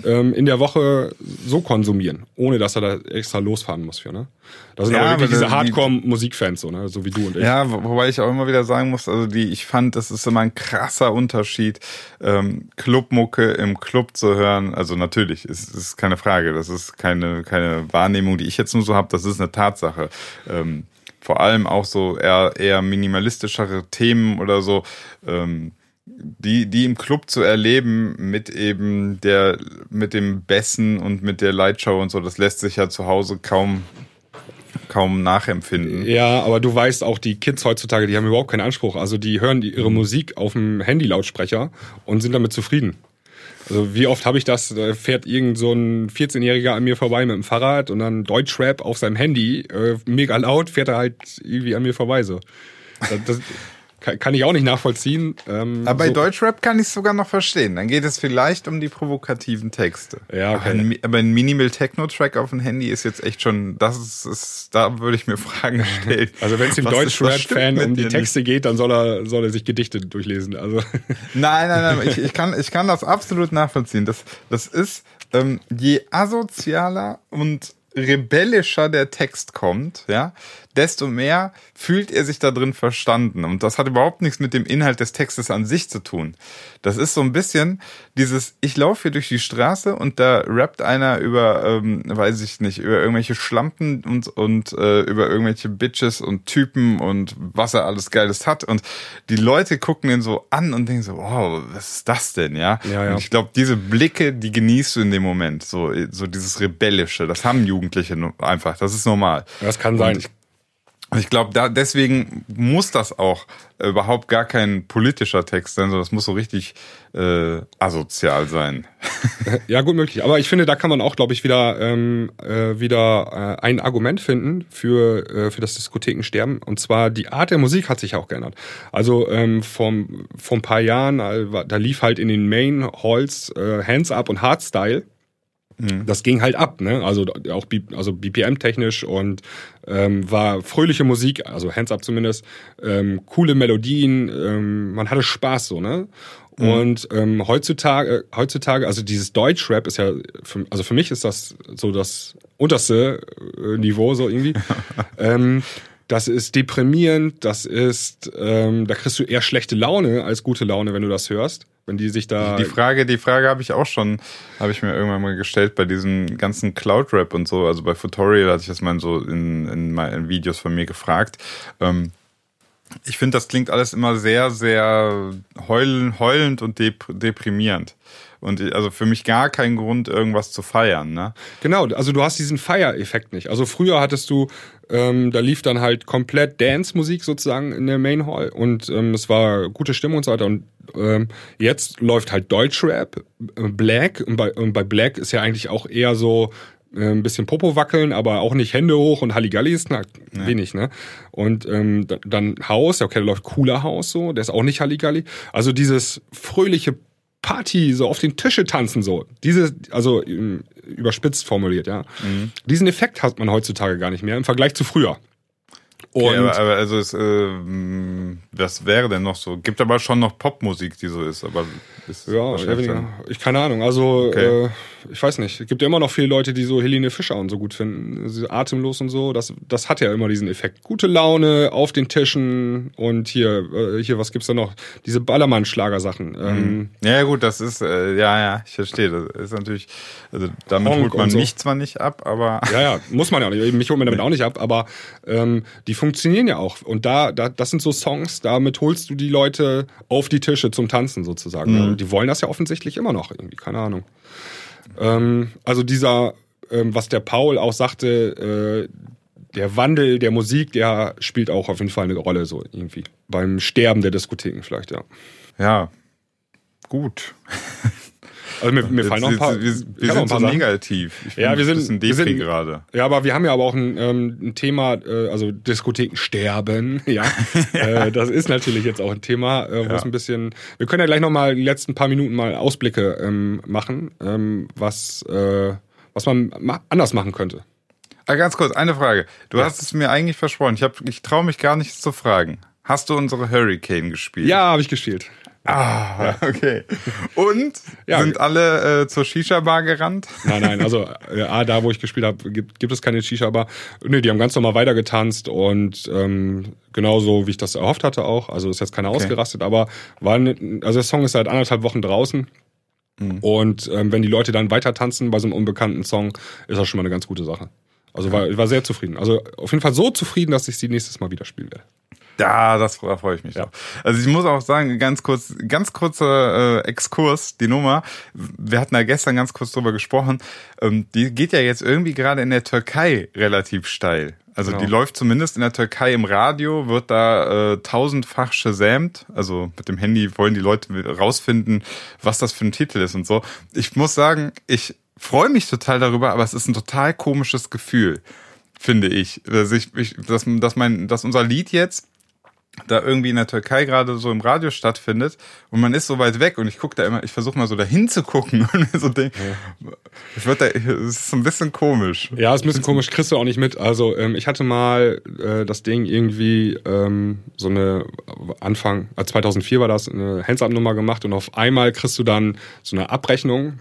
ähm, in der Woche so konsumieren, ohne dass er da extra losfahren muss für, ne? Das sind Ja, aber wirklich diese die- Hardcore-Musikfans, so, ne? So wie du und ich. Ja, wo- wobei ich auch immer wieder sagen muss, also die, ich fand, das ist immer ein krasser Unterschied, ähm, Clubmucke im Club zu hören. Also natürlich, ist ist keine Frage, das ist keine keine Wahrnehmung, die ich jetzt nur so habe. Das ist eine Tatsache. Ähm, vor allem auch so eher eher minimalistischere Themen oder so. Ähm, die, die im Club zu erleben mit eben der, mit dem Bessen und mit der Lightshow und so, das lässt sich ja zu Hause kaum, kaum nachempfinden. Ja, aber du weißt auch, die Kids heutzutage, die haben überhaupt keinen Anspruch. Also die hören die, Mhm. ihre Musik auf dem Handy-Lautsprecher und sind damit zufrieden. Also wie oft habe ich das, da fährt irgend so ein 14-Jähriger an mir vorbei mit dem Fahrrad und dann Deutschrap auf seinem Handy, äh, mega laut, fährt er halt irgendwie an mir vorbei so. Das, das kann, kann ich auch nicht nachvollziehen. Ähm, Aber bei so, Deutschrap kann ich es sogar noch verstehen. Dann geht es vielleicht um die provokativen Texte. Ja, okay. Aber ein, aber ein Minimal Techno Track auf dem Handy ist jetzt echt schon, das ist, ist da würde ich mir Fragen stellen. Also wenn es dem Deutschrap-Fan um die Texte geht, dann soll er, soll er sich Gedichte durchlesen. Also Nein, nein, nein, ich, ich, kann, ich kann das absolut nachvollziehen. Das, das ist, ähm, je asozialer und rebellischer der Text kommt, ja, desto mehr fühlt er sich da drin verstanden. Und das hat überhaupt nichts mit dem Inhalt des Textes an sich zu tun. Das ist so ein bisschen dieses, ich laufe hier durch die Straße und da rappt einer über, ähm, weiß ich nicht, über irgendwelche Schlampen und, und äh, über irgendwelche Bitches und Typen und was er alles Geiles hat. Und die Leute gucken ihn so an und denken so, wow, was ist das denn, ja? Ja, ja. Und ich glaube, diese Blicke, die genießt du in dem Moment. So, so dieses Rebellische, das haben Jugendliche einfach. Das ist normal. das kann Und sein. Ich, ich glaube, da deswegen muss das auch überhaupt gar kein politischer Text sein, sondern das muss so richtig äh, asozial sein. Ja, gut möglich. Aber ich finde, da kann man auch, glaube ich, wieder, ähm, äh, wieder äh, ein Argument finden für, äh, für das Diskothekensterben. Und zwar die Art der Musik hat sich auch geändert. Also ähm, vom, vor ein paar Jahren, äh, da lief halt in den Main Halls äh, Hands Up und Hardstyle. Das ging halt ab, ne? Also auch B also BPM-technisch und ähm, war fröhliche Musik, also Hands Up zumindest, ähm, coole Melodien, ähm, man hatte Spaß so, ne? Und ähm, heutzutage, heutzutage, also dieses Deutschrap ist ja, für, also für mich ist das so das unterste äh, Niveau so irgendwie. ähm, das ist deprimierend, das ist, ähm, da kriegst du eher schlechte Laune als gute Laune, wenn du das hörst, wenn die sich da Die Frage, die Frage habe ich auch schon, habe ich mir irgendwann mal gestellt bei diesem ganzen Cloud-Rap und so. Also bei Futorial hatte ich das mal so in, in, meinen Videos von mir gefragt. Ähm, ich finde, das klingt alles immer sehr, sehr heulen, heulend und dep deprimierend. Und also für mich gar kein Grund, irgendwas zu feiern. Ne? Genau, also du hast diesen Feiereffekt nicht. Also früher hattest du, ähm, da lief dann halt komplett Dance-Musik sozusagen in der Main Hall und ähm, es war gute Stimmung und so weiter. Und ähm, jetzt läuft halt Deutschrap, äh, Black und bei, und bei Black ist ja eigentlich auch eher so äh, ein bisschen Popo wackeln, aber auch nicht Hände hoch und Halligalli ist na, ja. wenig, ne? Und ähm, dann Haus, okay, da läuft cooler Haus so, der ist auch nicht Halligalli. Also dieses fröhliche Party, so auf den Tische tanzen, so. Diese, also überspitzt formuliert, ja. Mhm. Diesen Effekt hat man heutzutage gar nicht mehr im Vergleich zu früher. Okay, aber, aber, also es, äh, was wäre denn noch so? Gibt aber schon noch Popmusik, die so ist, aber ist ja, ja ich keine Ahnung. Also okay. äh, ich weiß nicht. Es gibt ja immer noch viele Leute, die so Helene Fischer und so gut finden, atemlos und so. Das, das hat ja immer diesen Effekt. Gute Laune auf den Tischen und hier, äh, hier was gibt's da noch? Diese Ballermann-Schlagersachen. Mhm. Ähm, ja gut, das ist äh, ja ja, ich verstehe. Das ist natürlich, also damit Honk holt man so. mich zwar nicht ab, aber ja ja, muss man ja auch nicht. Mich holt man damit auch nicht ab, aber ähm, die funktionieren ja auch. Und da, da, das sind so Songs, damit holst du die Leute auf die Tische zum Tanzen sozusagen. Mhm. Die wollen das ja offensichtlich immer noch irgendwie, keine Ahnung. Ähm, also dieser, ähm, was der Paul auch sagte, äh, der Wandel der Musik, der spielt auch auf jeden Fall eine Rolle so irgendwie. Beim Sterben der Diskotheken vielleicht, ja. Ja, gut. Also mir, mir fallen noch ein paar. Wir, wir sind so negativ. Ich ja, wir sind, ein bisschen wir sind gerade. Ja, aber wir haben ja aber auch ein, ähm, ein Thema, äh, also Diskotheken sterben. Ja, ja. Äh, das ist natürlich jetzt auch ein Thema, äh, wo ja. es ein bisschen. Wir können ja gleich noch mal die letzten paar Minuten mal Ausblicke ähm, machen, ähm, was äh, was man ma anders machen könnte. Ah, ganz kurz, eine Frage. Du ja. hast es mir eigentlich versprochen. Ich, hab, ich traue mich gar nichts zu fragen. Hast du unsere Hurricane gespielt? Ja, habe ich gespielt. Ah, okay. Und ja, sind alle äh, zur Shisha-Bar gerannt? Nein, nein, also äh, A, da wo ich gespielt habe, gibt, gibt es keine Shisha-Bar. Nee, die haben ganz normal weitergetanzt und ähm, genauso wie ich das erhofft hatte auch. Also ist jetzt keiner okay. ausgerastet, aber war ne, also der Song ist seit anderthalb Wochen draußen. Mhm. Und ähm, wenn die Leute dann weiter tanzen bei so einem unbekannten Song, ist das schon mal eine ganz gute Sache. Also war, ich war sehr zufrieden. Also auf jeden Fall so zufrieden, dass ich sie nächstes Mal wieder spielen werde. Ja, das da freue ich mich. Ja. Also ich muss auch sagen, ganz kurz, ganz kurzer äh, Exkurs, die Nummer. Wir hatten ja gestern ganz kurz drüber gesprochen. Ähm, die geht ja jetzt irgendwie gerade in der Türkei relativ steil. Also genau. die läuft zumindest in der Türkei im Radio, wird da äh, tausendfach gesämt. Also mit dem Handy wollen die Leute rausfinden, was das für ein Titel ist und so. Ich muss sagen, ich freue mich total darüber, aber es ist ein total komisches Gefühl finde ich. Dass, ich, ich dass, dass, mein, dass unser Lied jetzt da irgendwie in der Türkei gerade so im Radio stattfindet und man ist so weit weg und ich gucke da immer, ich versuche mal so dahin zu gucken und so denke, ja. ich würde da, es ist so ein bisschen komisch. Ja, ist ein bisschen komisch, kriegst du auch nicht mit. Also ähm, ich hatte mal äh, das Ding irgendwie ähm, so eine Anfang, äh, 2004 war das, eine Hands-Up-Nummer gemacht und auf einmal kriegst du dann so eine Abrechnung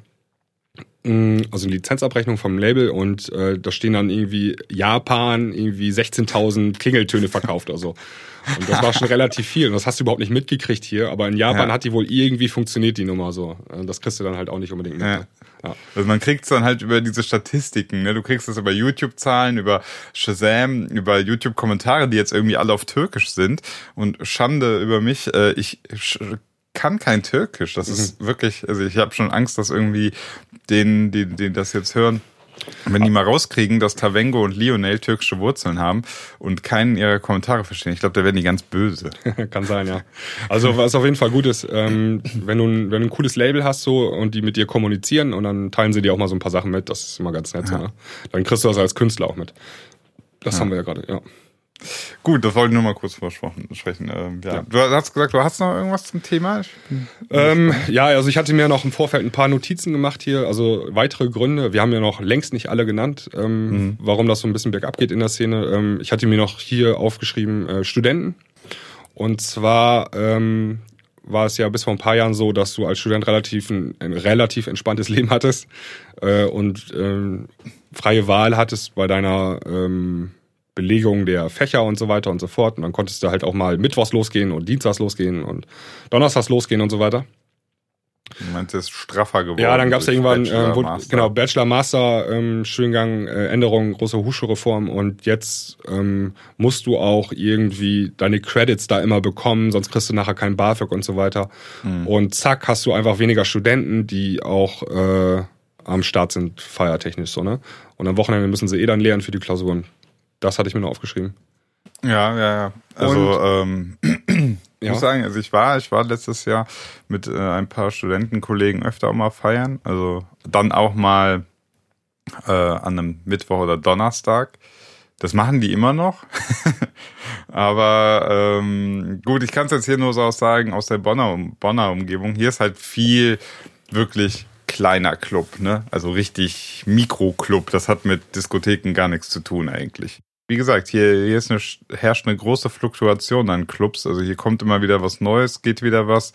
mm, also eine Lizenzabrechnung vom Label und äh, da stehen dann irgendwie Japan irgendwie 16.000 Klingeltöne verkauft oder so. Und das war schon relativ viel. Und das hast du überhaupt nicht mitgekriegt hier. Aber in Japan ja. hat die wohl irgendwie funktioniert, die Nummer so. Also das kriegst du dann halt auch nicht unbedingt mit. Ja. Ne? Ja. Also man kriegt es dann halt über diese Statistiken. Ne? Du kriegst es über YouTube-Zahlen, über Shazam, über YouTube-Kommentare, die jetzt irgendwie alle auf Türkisch sind. Und Schande über mich, äh, ich kann kein Türkisch. Das mhm. ist wirklich, also ich habe schon Angst, dass irgendwie den, die, die das jetzt hören, wenn die mal rauskriegen, dass Tavengo und Lionel türkische Wurzeln haben und keinen ihrer Kommentare verstehen, ich glaube, da werden die ganz böse. Kann sein, ja. Also was auf jeden Fall gut ist, ähm, wenn, du ein, wenn du ein cooles Label hast so und die mit dir kommunizieren und dann teilen sie dir auch mal so ein paar Sachen mit, das ist immer ganz nett. Ja. So, ne? Dann kriegst du das als Künstler auch mit. Das ja. haben wir ja gerade, ja. Gut, das wollte ich nur mal kurz versprechen. Ähm, ja. ja. Du hast gesagt, du hast noch irgendwas zum Thema? Ähm, ja, also ich hatte mir noch im Vorfeld ein paar Notizen gemacht hier, also weitere Gründe. Wir haben ja noch längst nicht alle genannt, ähm, mhm. warum das so ein bisschen bergab geht in der Szene. Ähm, ich hatte mir noch hier aufgeschrieben, äh, Studenten. Und zwar ähm, war es ja bis vor ein paar Jahren so, dass du als Student relativ ein, ein relativ entspanntes Leben hattest äh, und ähm, freie Wahl hattest bei deiner Belegung der Fächer und so weiter und so fort. Und dann konntest du halt auch mal mittwochs losgehen und dienstags losgehen und donnerstags losgehen und so weiter. Du meinst, es ist straffer geworden. Ja, dann gab es ja irgendwann, Bachelor, äh, wo, Master. genau, Bachelor, Master, ähm, Studiengang, äh, Änderung, große Hochschulreform und jetzt ähm, musst du auch irgendwie deine Credits da immer bekommen, sonst kriegst du nachher kein BAföG und so weiter. Hm. Und zack, hast du einfach weniger Studenten, die auch äh, am Start sind, feiertechnisch so, ne? Und am Wochenende müssen sie eh dann lernen für die Klausuren. Das hatte ich mir nur aufgeschrieben. Ja, ja, ja. Also, ähm, ich Ja. muss sagen, also ich war, ich war letztes Jahr mit äh, ein paar Studentenkollegen öfter auch mal feiern. Also dann auch mal äh, an einem Mittwoch oder Donnerstag. Das machen die immer noch. Aber ähm, gut, ich kann es jetzt hier nur so aus sagen, aus der Bonner, Bonner Umgebung. Hier ist halt viel wirklich kleiner Club, ne? Also richtig Mikroclub. Das hat mit Diskotheken gar nichts zu tun eigentlich. Wie gesagt, hier, hier ist eine, herrscht eine große Fluktuation an Clubs. Also hier kommt immer wieder was Neues, geht wieder was.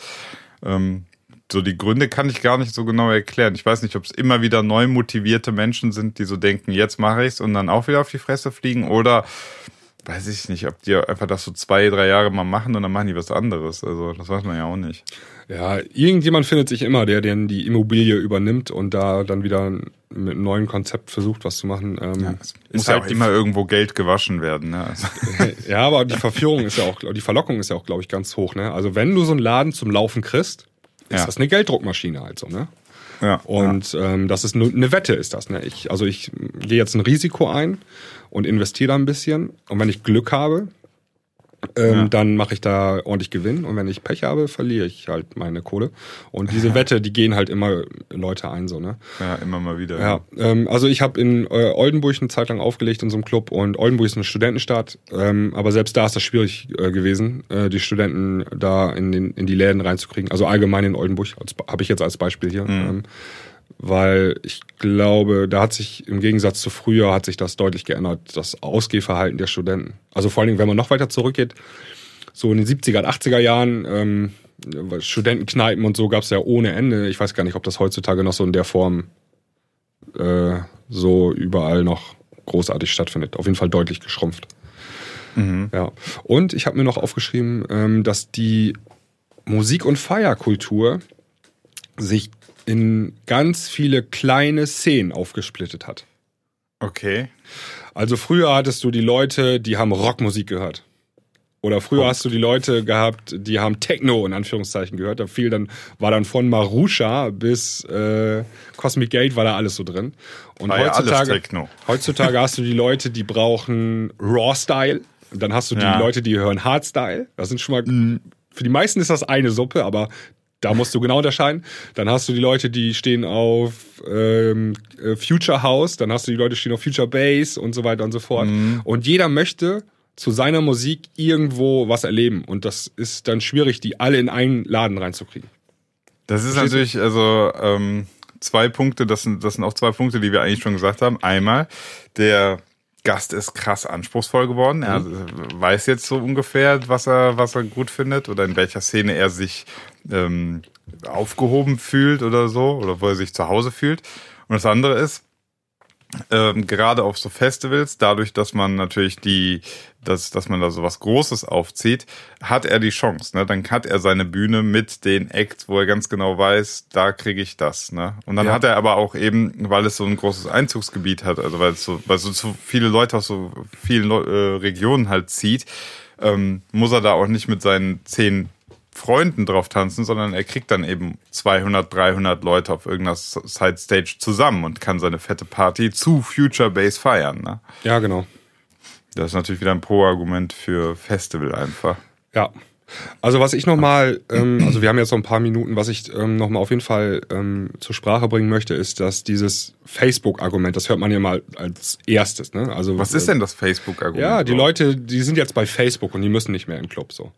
Ähm, so die Gründe kann ich gar nicht so genau erklären. Ich weiß nicht, ob es immer wieder neu motivierte Menschen sind, die so denken, jetzt mache ich's und dann auch wieder auf die Fresse fliegen oder weiß ich nicht, ob die einfach das so zwei, drei Jahre mal machen und dann machen die was anderes. Also das weiß man ja auch nicht. Ja, irgendjemand findet sich immer, der denn die Immobilie übernimmt und da dann wieder mit einem neuen Konzept versucht, was zu machen. Ähm, Es muss ja auch die immer irgendwo Geld gewaschen werden. Ne? Also, Ja, aber die Verführung ist ja auch, die Verlockung ist ja auch, glaube ich, ganz hoch. Ne? Also wenn du so einen Laden zum Laufen kriegst, ist Ja. das eine Gelddruckmaschine halt so. Ne? ja, Und ähm, das ist nur eine Wette, ist das. Ne? Ich, also ich gehe jetzt ein Risiko ein und investiere da ein bisschen. Und wenn ich Glück habe, ähm, Ja. dann mache ich da ordentlich Gewinn. Und wenn ich Pech habe, verliere ich halt meine Kohle. Und diese Wette, die gehen halt immer Leute ein, so, ne? ja, immer mal wieder. Ja, ähm, also ich habe in äh, Oldenburg eine Zeit lang aufgelegt in so einem Club und Oldenburg ist eine Studentenstadt, ähm, aber selbst da ist das schwierig äh, gewesen, äh, die Studenten da in, den, in die Läden reinzukriegen. Also allgemein in Oldenburg, habe ich jetzt als Beispiel hier. Ähm, weil ich glaube, da hat sich im Gegensatz zu früher hat sich das deutlich geändert, das Ausgehverhalten der Studenten. Also vor allen Dingen, wenn man noch weiter zurückgeht, so in den 70er, 80er Jahren, ähm, Studentenkneipen und so gab es ja ohne Ende. Ich weiß gar nicht, ob das heutzutage noch so in der Form äh, so überall noch großartig stattfindet. Auf jeden Fall deutlich geschrumpft. Ja. Und ich habe mir noch aufgeschrieben, ähm, dass die Musik- und Feierkultur sich in ganz viele kleine Szenen aufgesplittet hat. Okay. Also früher hattest du die Leute, die haben Rockmusik gehört. Oder früher hast du die Leute gehabt, die haben Techno in Anführungszeichen gehört. Da fiel dann, war dann von Marusha bis äh, Cosmic Gate war da alles so drin. Und War ja heutzutage, Techno. heutzutage hast du die Leute, die brauchen Raw Style. Dann hast du die Ja. Leute, die hören Hardstyle. Das sind schon mal, für die meisten ist das eine Suppe, aber da musst du genau unterscheiden. Dann hast du die Leute, die stehen auf ähm, äh, Future House, dann hast du die Leute, die stehen auf Future Bass und so weiter und so fort. Und jeder möchte zu seiner Musik irgendwo was erleben. Und das ist dann schwierig, die alle in einen Laden reinzukriegen. Das ist natürlich, also ähm, zwei Punkte, das sind, das sind auch zwei Punkte, die wir eigentlich schon gesagt haben. Einmal, der Gast ist krass anspruchsvoll geworden. Er weiß jetzt so ungefähr, was er, was er gut findet oder in welcher Szene er sich ähm, aufgehoben fühlt oder so, oder wo er sich zu Hause fühlt. Und das andere ist, ähm, gerade auf so Festivals, dadurch, dass man natürlich die, dass, dass man da so was Großes aufzieht, hat er die Chance. Ne? Dann hat er seine Bühne mit den Acts, wo er ganz genau weiß, da kriege ich das. Ne? Und dann Ja. hat er aber auch eben, weil es so ein großes Einzugsgebiet hat, also weil es so, weil so, so viele Leute aus so vielen äh, Regionen halt zieht, ähm, muss er da auch nicht mit seinen zehn Freunden drauf tanzen, sondern er kriegt dann eben 200, 300 Leute auf irgendeiner Side Stage zusammen und kann seine fette Party zu Future Bass feiern. Ne? Ja, genau. Das ist natürlich wieder ein Pro-Argument für Festival einfach. Ja. Also was ich nochmal, ähm, also wir haben jetzt noch ein paar Minuten, was ich ähm, nochmal auf jeden Fall ähm, zur Sprache bringen möchte, ist, dass dieses Facebook-Argument, das hört man ja mal als erstes. Ne? Also Was ist denn das Facebook-Argument? Ja, die? Leute, die sind jetzt bei Facebook und die müssen nicht mehr im Club so.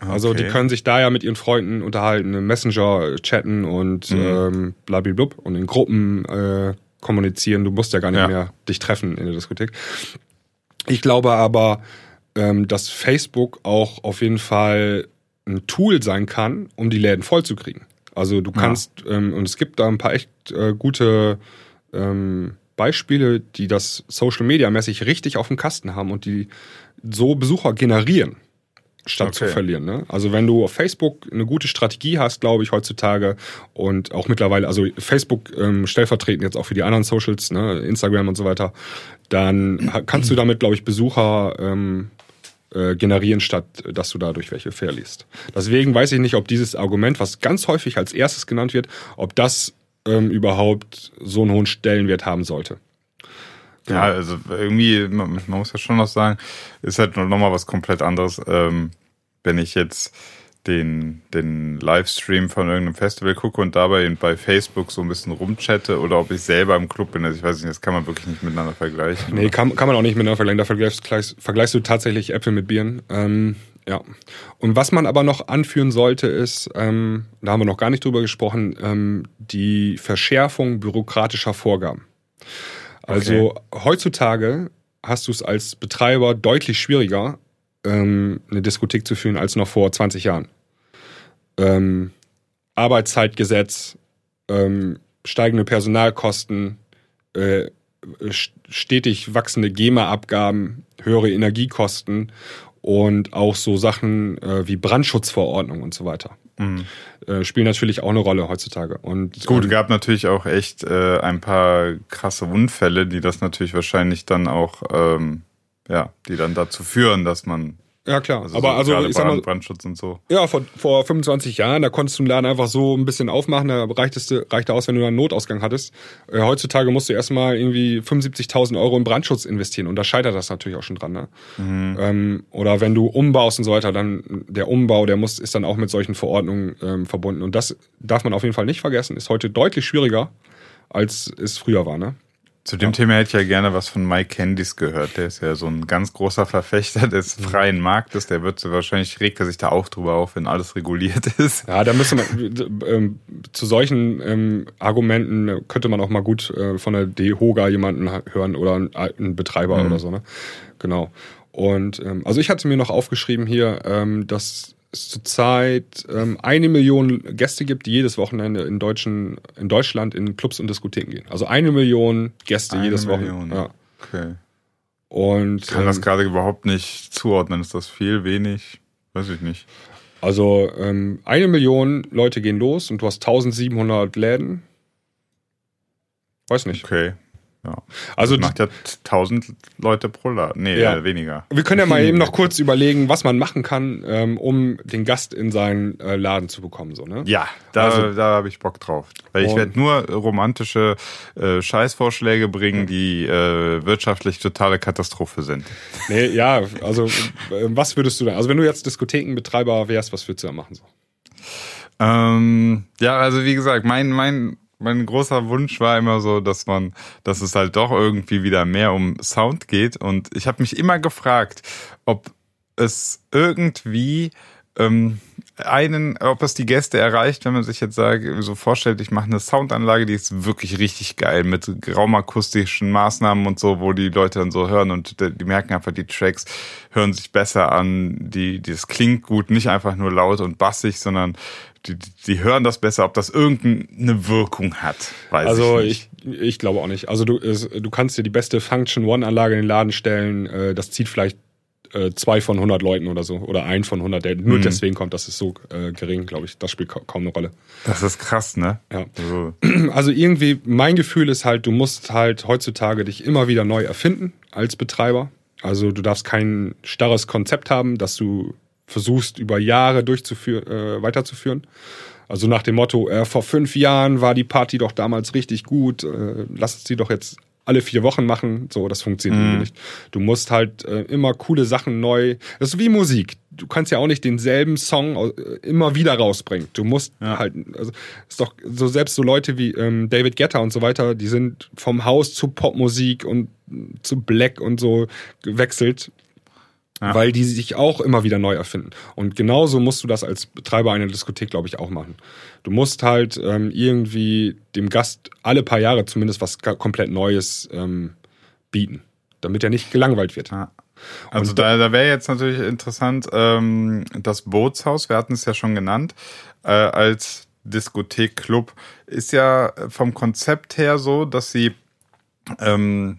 Also die Okay. können sich da ja mit ihren Freunden unterhalten, im Messenger chatten und Mhm. ähm, blablablub und in Gruppen äh, kommunizieren. Du musst ja gar nicht Ja. mehr dich treffen in der Diskothek. Ich glaube aber, ähm, dass Facebook auch auf jeden Fall ein Tool sein kann, um die Läden vollzukriegen. Also du kannst, ähm, und es gibt da ein paar echt äh, gute ähm, Beispiele, die das Social Media mäßig richtig auf dem Kasten haben und die so Besucher generieren. Statt zu Okay. verlieren. Ne? Also wenn du auf Facebook eine gute Strategie hast, glaube ich, heutzutage und auch mittlerweile, also Facebook ähm, stellvertretend jetzt auch für die anderen Socials, ne, Instagram und so weiter, dann kannst du damit, glaube ich, Besucher ähm, äh, generieren, statt dass du dadurch welche verlierst. Deswegen weiß ich nicht, ob dieses Argument, was ganz häufig als erstes genannt wird, ob das ähm, überhaupt so einen hohen Stellenwert haben sollte. Ja, also irgendwie, man, man muss ja schon noch sagen, ist halt nochmal was komplett anderes, ähm, wenn ich jetzt den, den Livestream von irgendeinem Festival gucke und dabei bei Facebook so ein bisschen rumchatte oder ob ich selber im Club bin. Also ich weiß nicht, das kann man wirklich nicht miteinander vergleichen. Nee, kann, kann man auch nicht miteinander vergleichen. Da vergleichst, vergleichst, du tatsächlich Äpfel mit Birnen. Ähm, ja. Und was man aber noch anführen sollte, ist, ähm, da haben wir noch gar nicht drüber gesprochen, ähm, die Verschärfung bürokratischer Vorgaben. Also heutzutage hast du es als Betreiber deutlich schwieriger, ähm, eine Diskothek zu führen, als noch vor 20 Jahren. Ähm, Arbeitszeitgesetz, ähm, steigende Personalkosten, äh, st- stetig wachsende GEMA-Abgaben, höhere Energiekosten und auch so Sachen äh, wie Brandschutzverordnung und so weiter. Äh, spielen natürlich auch eine Rolle heutzutage. Und Gut, ähm, gab natürlich auch echt äh, ein paar krasse Unfälle, die das natürlich wahrscheinlich dann auch, ähm, ja, die dann dazu führen, dass man, ja klar. also aber so also ich sag mal, Brand- Brandschutz und so. Ja, vor, vor 25 Jahren, da konntest du einen Laden einfach so ein bisschen aufmachen, da reichte, reichte aus, wenn du einen Notausgang hattest. Äh, heutzutage musst du erstmal irgendwie 75.000 Euro in Brandschutz investieren und da scheitert das natürlich auch schon dran. Ne? Ähm, oder wenn du umbaust und so weiter, dann der Umbau, der muss, ist dann auch mit solchen Verordnungen ähm, verbunden. Und das darf man auf jeden Fall nicht vergessen, ist heute deutlich schwieriger, als es früher war. Ne? Zu dem Thema hätte ich ja gerne was von Mike Candice gehört. Der ist ja so ein ganz großer Verfechter des freien Marktes. Der wird so wahrscheinlich, regt er sich da auch drüber auf, wenn alles reguliert ist. Ja, da müsste man ähm, zu solchen ähm, Argumenten könnte man auch mal gut äh, von der DEHOGA jemanden hören oder einen alten Betreiber oder so, ne? Genau. Und ähm, also ich hatte mir noch aufgeschrieben hier, ähm, dass es zurzeit ähm, eine Million Gäste gibt, die jedes Wochenende in deutschen in Deutschland in Clubs und Diskotheken gehen. Also eine Million Gäste Eine jedes. Wochenende. Ja. Okay. Und Ich kann das ähm, gerade überhaupt nicht zuordnen. Ist das viel, wenig? Weiß ich nicht. also ähm, eine Million Leute gehen los und du hast 1700 Läden. Weiß nicht. Okay. Ja. Also das macht ja 1000 Leute pro Laden. Nee, Ja. äh, weniger. Wir können ja mal eben noch kurz überlegen, was man machen kann, ähm, um den Gast in seinen äh, Laden zu bekommen. So, ne? Ja, da, Also- da habe ich Bock drauf. Weil ich werde nur romantische äh, Scheißvorschläge bringen, die äh, wirtschaftlich totale Katastrophe sind. Nee, ja, also äh, was würdest du da? Also wenn du jetzt Diskothekenbetreiber wärst, was würdest du da machen? So? Ähm, ja, also wie gesagt, mein, mein, mein großer Wunsch war immer so, dass man, dass es halt doch irgendwie wieder mehr um Sound geht. Und ich habe mich immer gefragt, ob es irgendwie ähm, einen, ob es die Gäste erreicht, wenn man sich jetzt sagt, so vorstellt, ich mache eine Soundanlage, die ist wirklich richtig geil mit raumakustischen Maßnahmen und so, wo die Leute dann so hören und die merken einfach, die Tracks hören sich besser an, die das klingt gut, nicht einfach nur laut und bassig, sondern die, die hören das besser, ob das irgendeine Wirkung hat, weiß Also ich nicht. ich, ich glaube auch nicht. Also du, es, du kannst dir die beste Function One Anlage in den Laden stellen. Äh, das zieht vielleicht äh, zwei von 100 Leuten oder so oder ein von 100. Der nur deswegen kommt, das ist so äh, gering, glaube ich. Das spielt ka kaum eine Rolle. Das ist krass, ne? Ja. Also, Also irgendwie, mein Gefühl ist halt, du musst halt heutzutage dich immer wieder neu erfinden als Betreiber. Also du darfst kein starres Konzept haben, das du versuchst über Jahre durchzuführen, äh, weiterzuführen. Also nach dem Motto, äh, vor fünf Jahren war die Party doch damals richtig gut, äh, lass uns die doch jetzt alle vier Wochen machen. So, das funktioniert irgendwie nicht. Du musst halt äh, immer coole Sachen neu. Das ist wie Musik. Du kannst ja auch nicht denselben Song äh, immer wieder rausbringen. Du musst halt, also ist doch so selbst so Leute wie ähm, David Guetta und so weiter, die sind vom Haus zu Popmusik und zu Black und so gewechselt. Weil die sich auch immer wieder neu erfinden. Und genauso musst du das als Betreiber einer Diskothek, glaube ich, auch machen. Du musst halt ähm, irgendwie dem Gast alle paar Jahre zumindest was komplett Neues ähm, bieten, damit er nicht gelangweilt wird. Ja. Also Und da, da wäre jetzt natürlich interessant, ähm, das Bootshaus, wir hatten es ja schon genannt, äh, als Diskothek-Club, ist ja vom Konzept her so, dass sie ähm,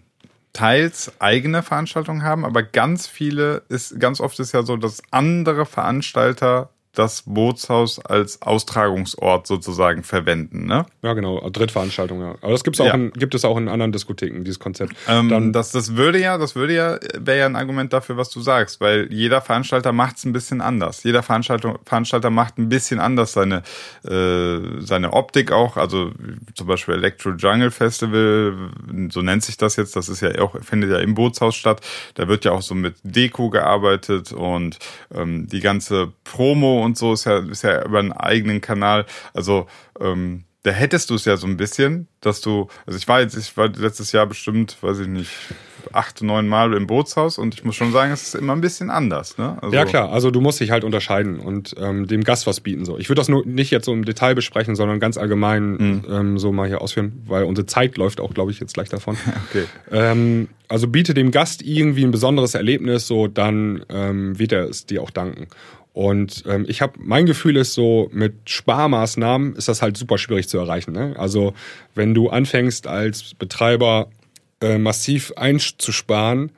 teils eigene Veranstaltungen haben, aber ganz viele ist, ganz oft ist ja so, dass andere Veranstalter das Bootshaus als Austragungsort sozusagen verwenden, ne? Ja, genau, Drittveranstaltung, ja. Aber das gibt's auch Ja. in, gibt es auch in anderen Diskotheken, dieses Konzept. Ähm, Dann- das, das würde ja, das würde ja, wäre ja ein Argument dafür, was du sagst, weil jeder Veranstalter macht es ein bisschen anders. Jeder Veranstalter, Veranstalter macht ein bisschen anders seine, äh, seine Optik auch. Also zum Beispiel Electro Jungle Festival, so nennt sich das jetzt. Das ist ja auch, findet ja im Bootshaus statt. Da wird ja auch so mit Deko gearbeitet und ähm, die ganze Promo und so ist ja, ist ja über einen eigenen Kanal. Also ähm, da hättest du es ja so ein bisschen, dass du, also ich war jetzt, ich war letztes Jahr bestimmt, weiß ich nicht, acht, neun Mal im Bootshaus und ich muss schon sagen, es ist immer ein bisschen anders, ne? Also, Ja klar, also du musst dich halt unterscheiden und ähm, dem Gast was bieten. So, ich würde das nur nicht jetzt so im Detail besprechen, sondern ganz allgemein Mhm. ähm, so mal hier ausführen, weil unsere Zeit läuft auch, glaube ich, jetzt gleich davon. Okay. ähm, also biete dem Gast irgendwie ein besonderes Erlebnis, so dann ähm, wird er es dir auch danken. Und ähm, ich habe, mein Gefühl ist so, mit Sparmaßnahmen ist das halt super schwierig zu erreichen. Ne? Also wenn du anfängst als Betreiber äh, massiv einzusparen,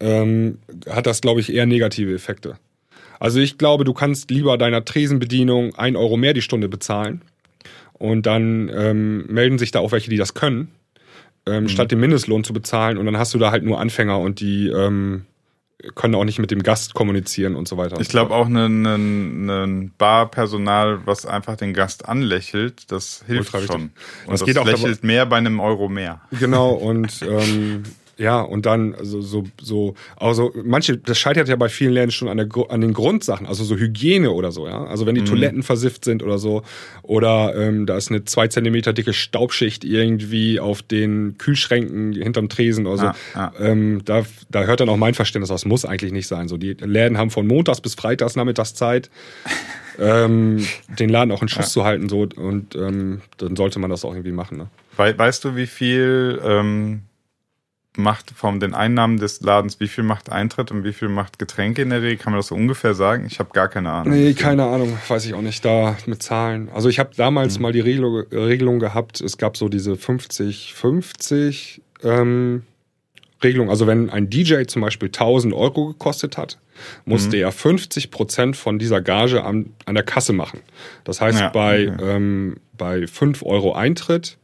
ähm, hat das, glaube ich, eher negative Effekte. Also ich glaube, du kannst lieber deiner Tresenbedienung ein Euro mehr die Stunde bezahlen und dann ähm, melden sich da auch welche, die das können, Mhm. ähm, statt den Mindestlohn zu bezahlen und dann hast du da halt nur Anfänger und die ähm, können auch nicht mit dem Gast kommunizieren und so weiter. Ich glaube auch ein ein- ein Barpersonal, was einfach den Gast anlächelt, das hilft Ultra schon. Und Das das, geht auch lächelt mehr bei einem Euro mehr. Genau, und ähm, ja, und dann also so, so, also manche, das scheitert ja bei vielen Läden schon an, der, an den Grundsachen, also so Hygiene oder so, ja. Also wenn die Toiletten versifft sind oder so, oder ähm, da ist eine zwei Zentimeter dicke Staubschicht irgendwie auf den Kühlschränken hinterm Tresen oder so. Ja, ja. Ähm, da, da hört dann auch mein Verständnis, das muss eigentlich nicht sein. So, die Läden haben von Montags bis Freitags nachmittags Zeit. ähm, den Laden auch in Schuss zu halten so und ähm, dann sollte man das auch irgendwie machen. Ne? Wei- Weißt du, wie viel ähm, macht von den Einnahmen des Ladens, wie viel macht Eintritt und wie viel macht Getränke in der Regel? Kann man das so ungefähr sagen? Ich habe gar keine Ahnung. Nee, keine Ahnung, weiß ich auch nicht, da mit Zahlen. Also ich habe damals mal die Regelung, Regelung gehabt, es gab so diese 50-50 ähm, Regelung. Also wenn ein DJ zum Beispiel 1000 Euro gekostet hat, musste er 50 Prozent von dieser Gage an, an der Kasse machen. Das heißt, Ja, bei, okay. ähm, bei 5 Euro Eintritt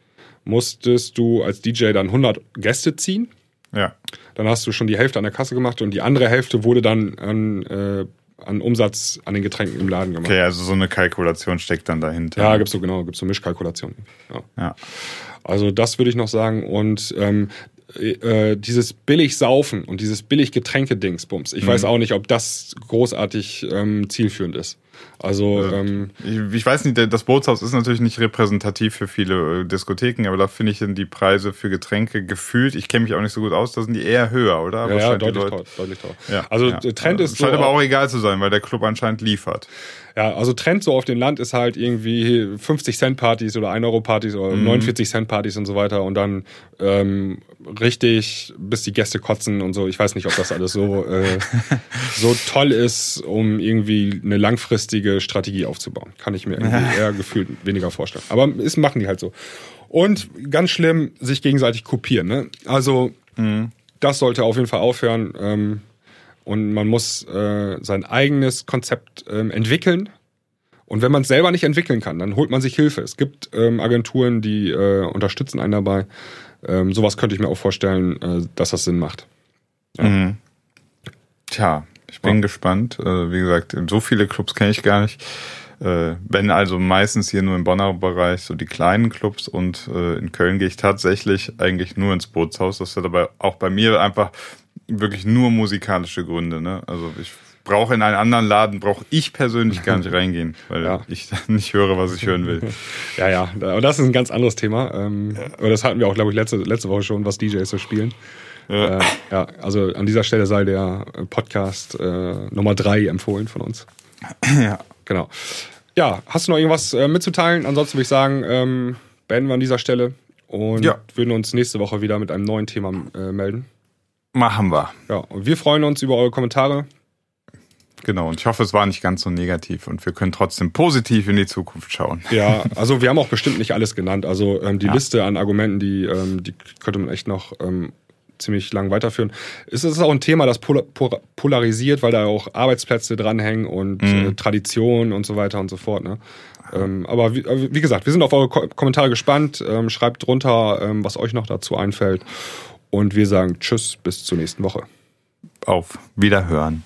musstest du als DJ dann 100 Gäste ziehen. Ja. Dann hast du schon die Hälfte an der Kasse gemacht und die andere Hälfte wurde dann an, äh, an Umsatz an den Getränken im Laden gemacht. Okay, also so eine Kalkulation steckt dann dahinter. Ja, gibt's so genau, gibt's so Mischkalkulationen. Ja. Ja. Also das würde ich noch sagen und ähm, äh, dieses billig Saufen und dieses billig Getränke-Dingsbums. Ich weiß auch nicht, ob das großartig ähm, zielführend ist. Also ähm, Ich, ich weiß nicht, das Bootshaus ist natürlich nicht repräsentativ für viele äh, Diskotheken, aber da finde ich dann die Preise für Getränke gefühlt, ich kenne mich auch nicht so gut aus, da sind die eher höher, oder? Aber ja, ja, deutlich Leute- teuer, deutlich teuer. Ja, also ja. der Trend ist so, Scheint aber auch egal zu sein, weil der Club anscheinend liefert. ja, also Trend so auf dem Land ist halt irgendwie 50 Cent Partys oder 1 Euro Partys oder Mhm. 49 Cent Partys und so weiter und dann ähm, richtig bis die Gäste kotzen und so. Ich weiß nicht, ob das alles so äh, so toll ist, um irgendwie eine langfristige Strategie aufzubauen. Kann ich mir irgendwie eher gefühlt weniger vorstellen. Aber es machen die halt so. Und ganz schlimm, sich gegenseitig kopieren. Ne? Also das sollte auf jeden Fall aufhören. Ähm, und man muss äh, sein eigenes Konzept ähm, entwickeln. Und wenn man es selber nicht entwickeln kann, dann holt man sich Hilfe. Es gibt ähm, Agenturen, die äh, unterstützen einen dabei. Ähm, sowas könnte ich mir auch vorstellen, äh, dass das Sinn macht. Tja, ich bin Ja. gespannt. Äh, wie gesagt, so viele Clubs kenne ich gar nicht. Äh, wenn also meistens hier nur im Bonner Bereich so die kleinen Clubs und äh, in Köln gehe ich tatsächlich eigentlich nur ins Bootshaus. Das hat aber auch bei mir einfach wirklich nur musikalische Gründe. Ne? Also ich brauche in einen anderen Laden, brauche ich persönlich gar nicht reingehen, weil Ja. ich nicht höre, was ich hören will. Ja, ja, aber das ist ein ganz anderes Thema. Ähm, Aber das hatten wir auch, glaube ich, letzte, letzte Woche schon, was DJs so spielen. Ja. Äh, ja, also an dieser Stelle sei der Podcast äh, Nummer drei empfohlen von uns. Ja. Genau. Ja, hast du noch irgendwas äh, mitzuteilen? Ansonsten würde ich sagen, ähm, beenden wir an dieser Stelle und Ja. würden uns nächste Woche wieder mit einem neuen Thema äh, melden. Machen wir. Ja, und wir freuen uns über eure Kommentare. Genau. Und ich hoffe, es war nicht ganz so negativ und wir können trotzdem positiv in die Zukunft schauen. Ja, also wir haben auch bestimmt nicht alles genannt. Also ähm, die Ja. Liste an Argumenten, die, ähm, die könnte man echt noch ähm, ziemlich lang weiterführen. Es ist auch ein Thema, das polarisiert, weil da auch Arbeitsplätze dranhängen und mhm. äh, Tradition und so weiter und so fort. Ne? Ähm, aber wie, äh, wie, gesagt, wir sind auf eure Ko Kommentare gespannt. Ähm, schreibt drunter, ähm, was euch noch dazu einfällt. Und wir sagen Tschüss, bis zur nächsten Woche. Auf Wiederhören.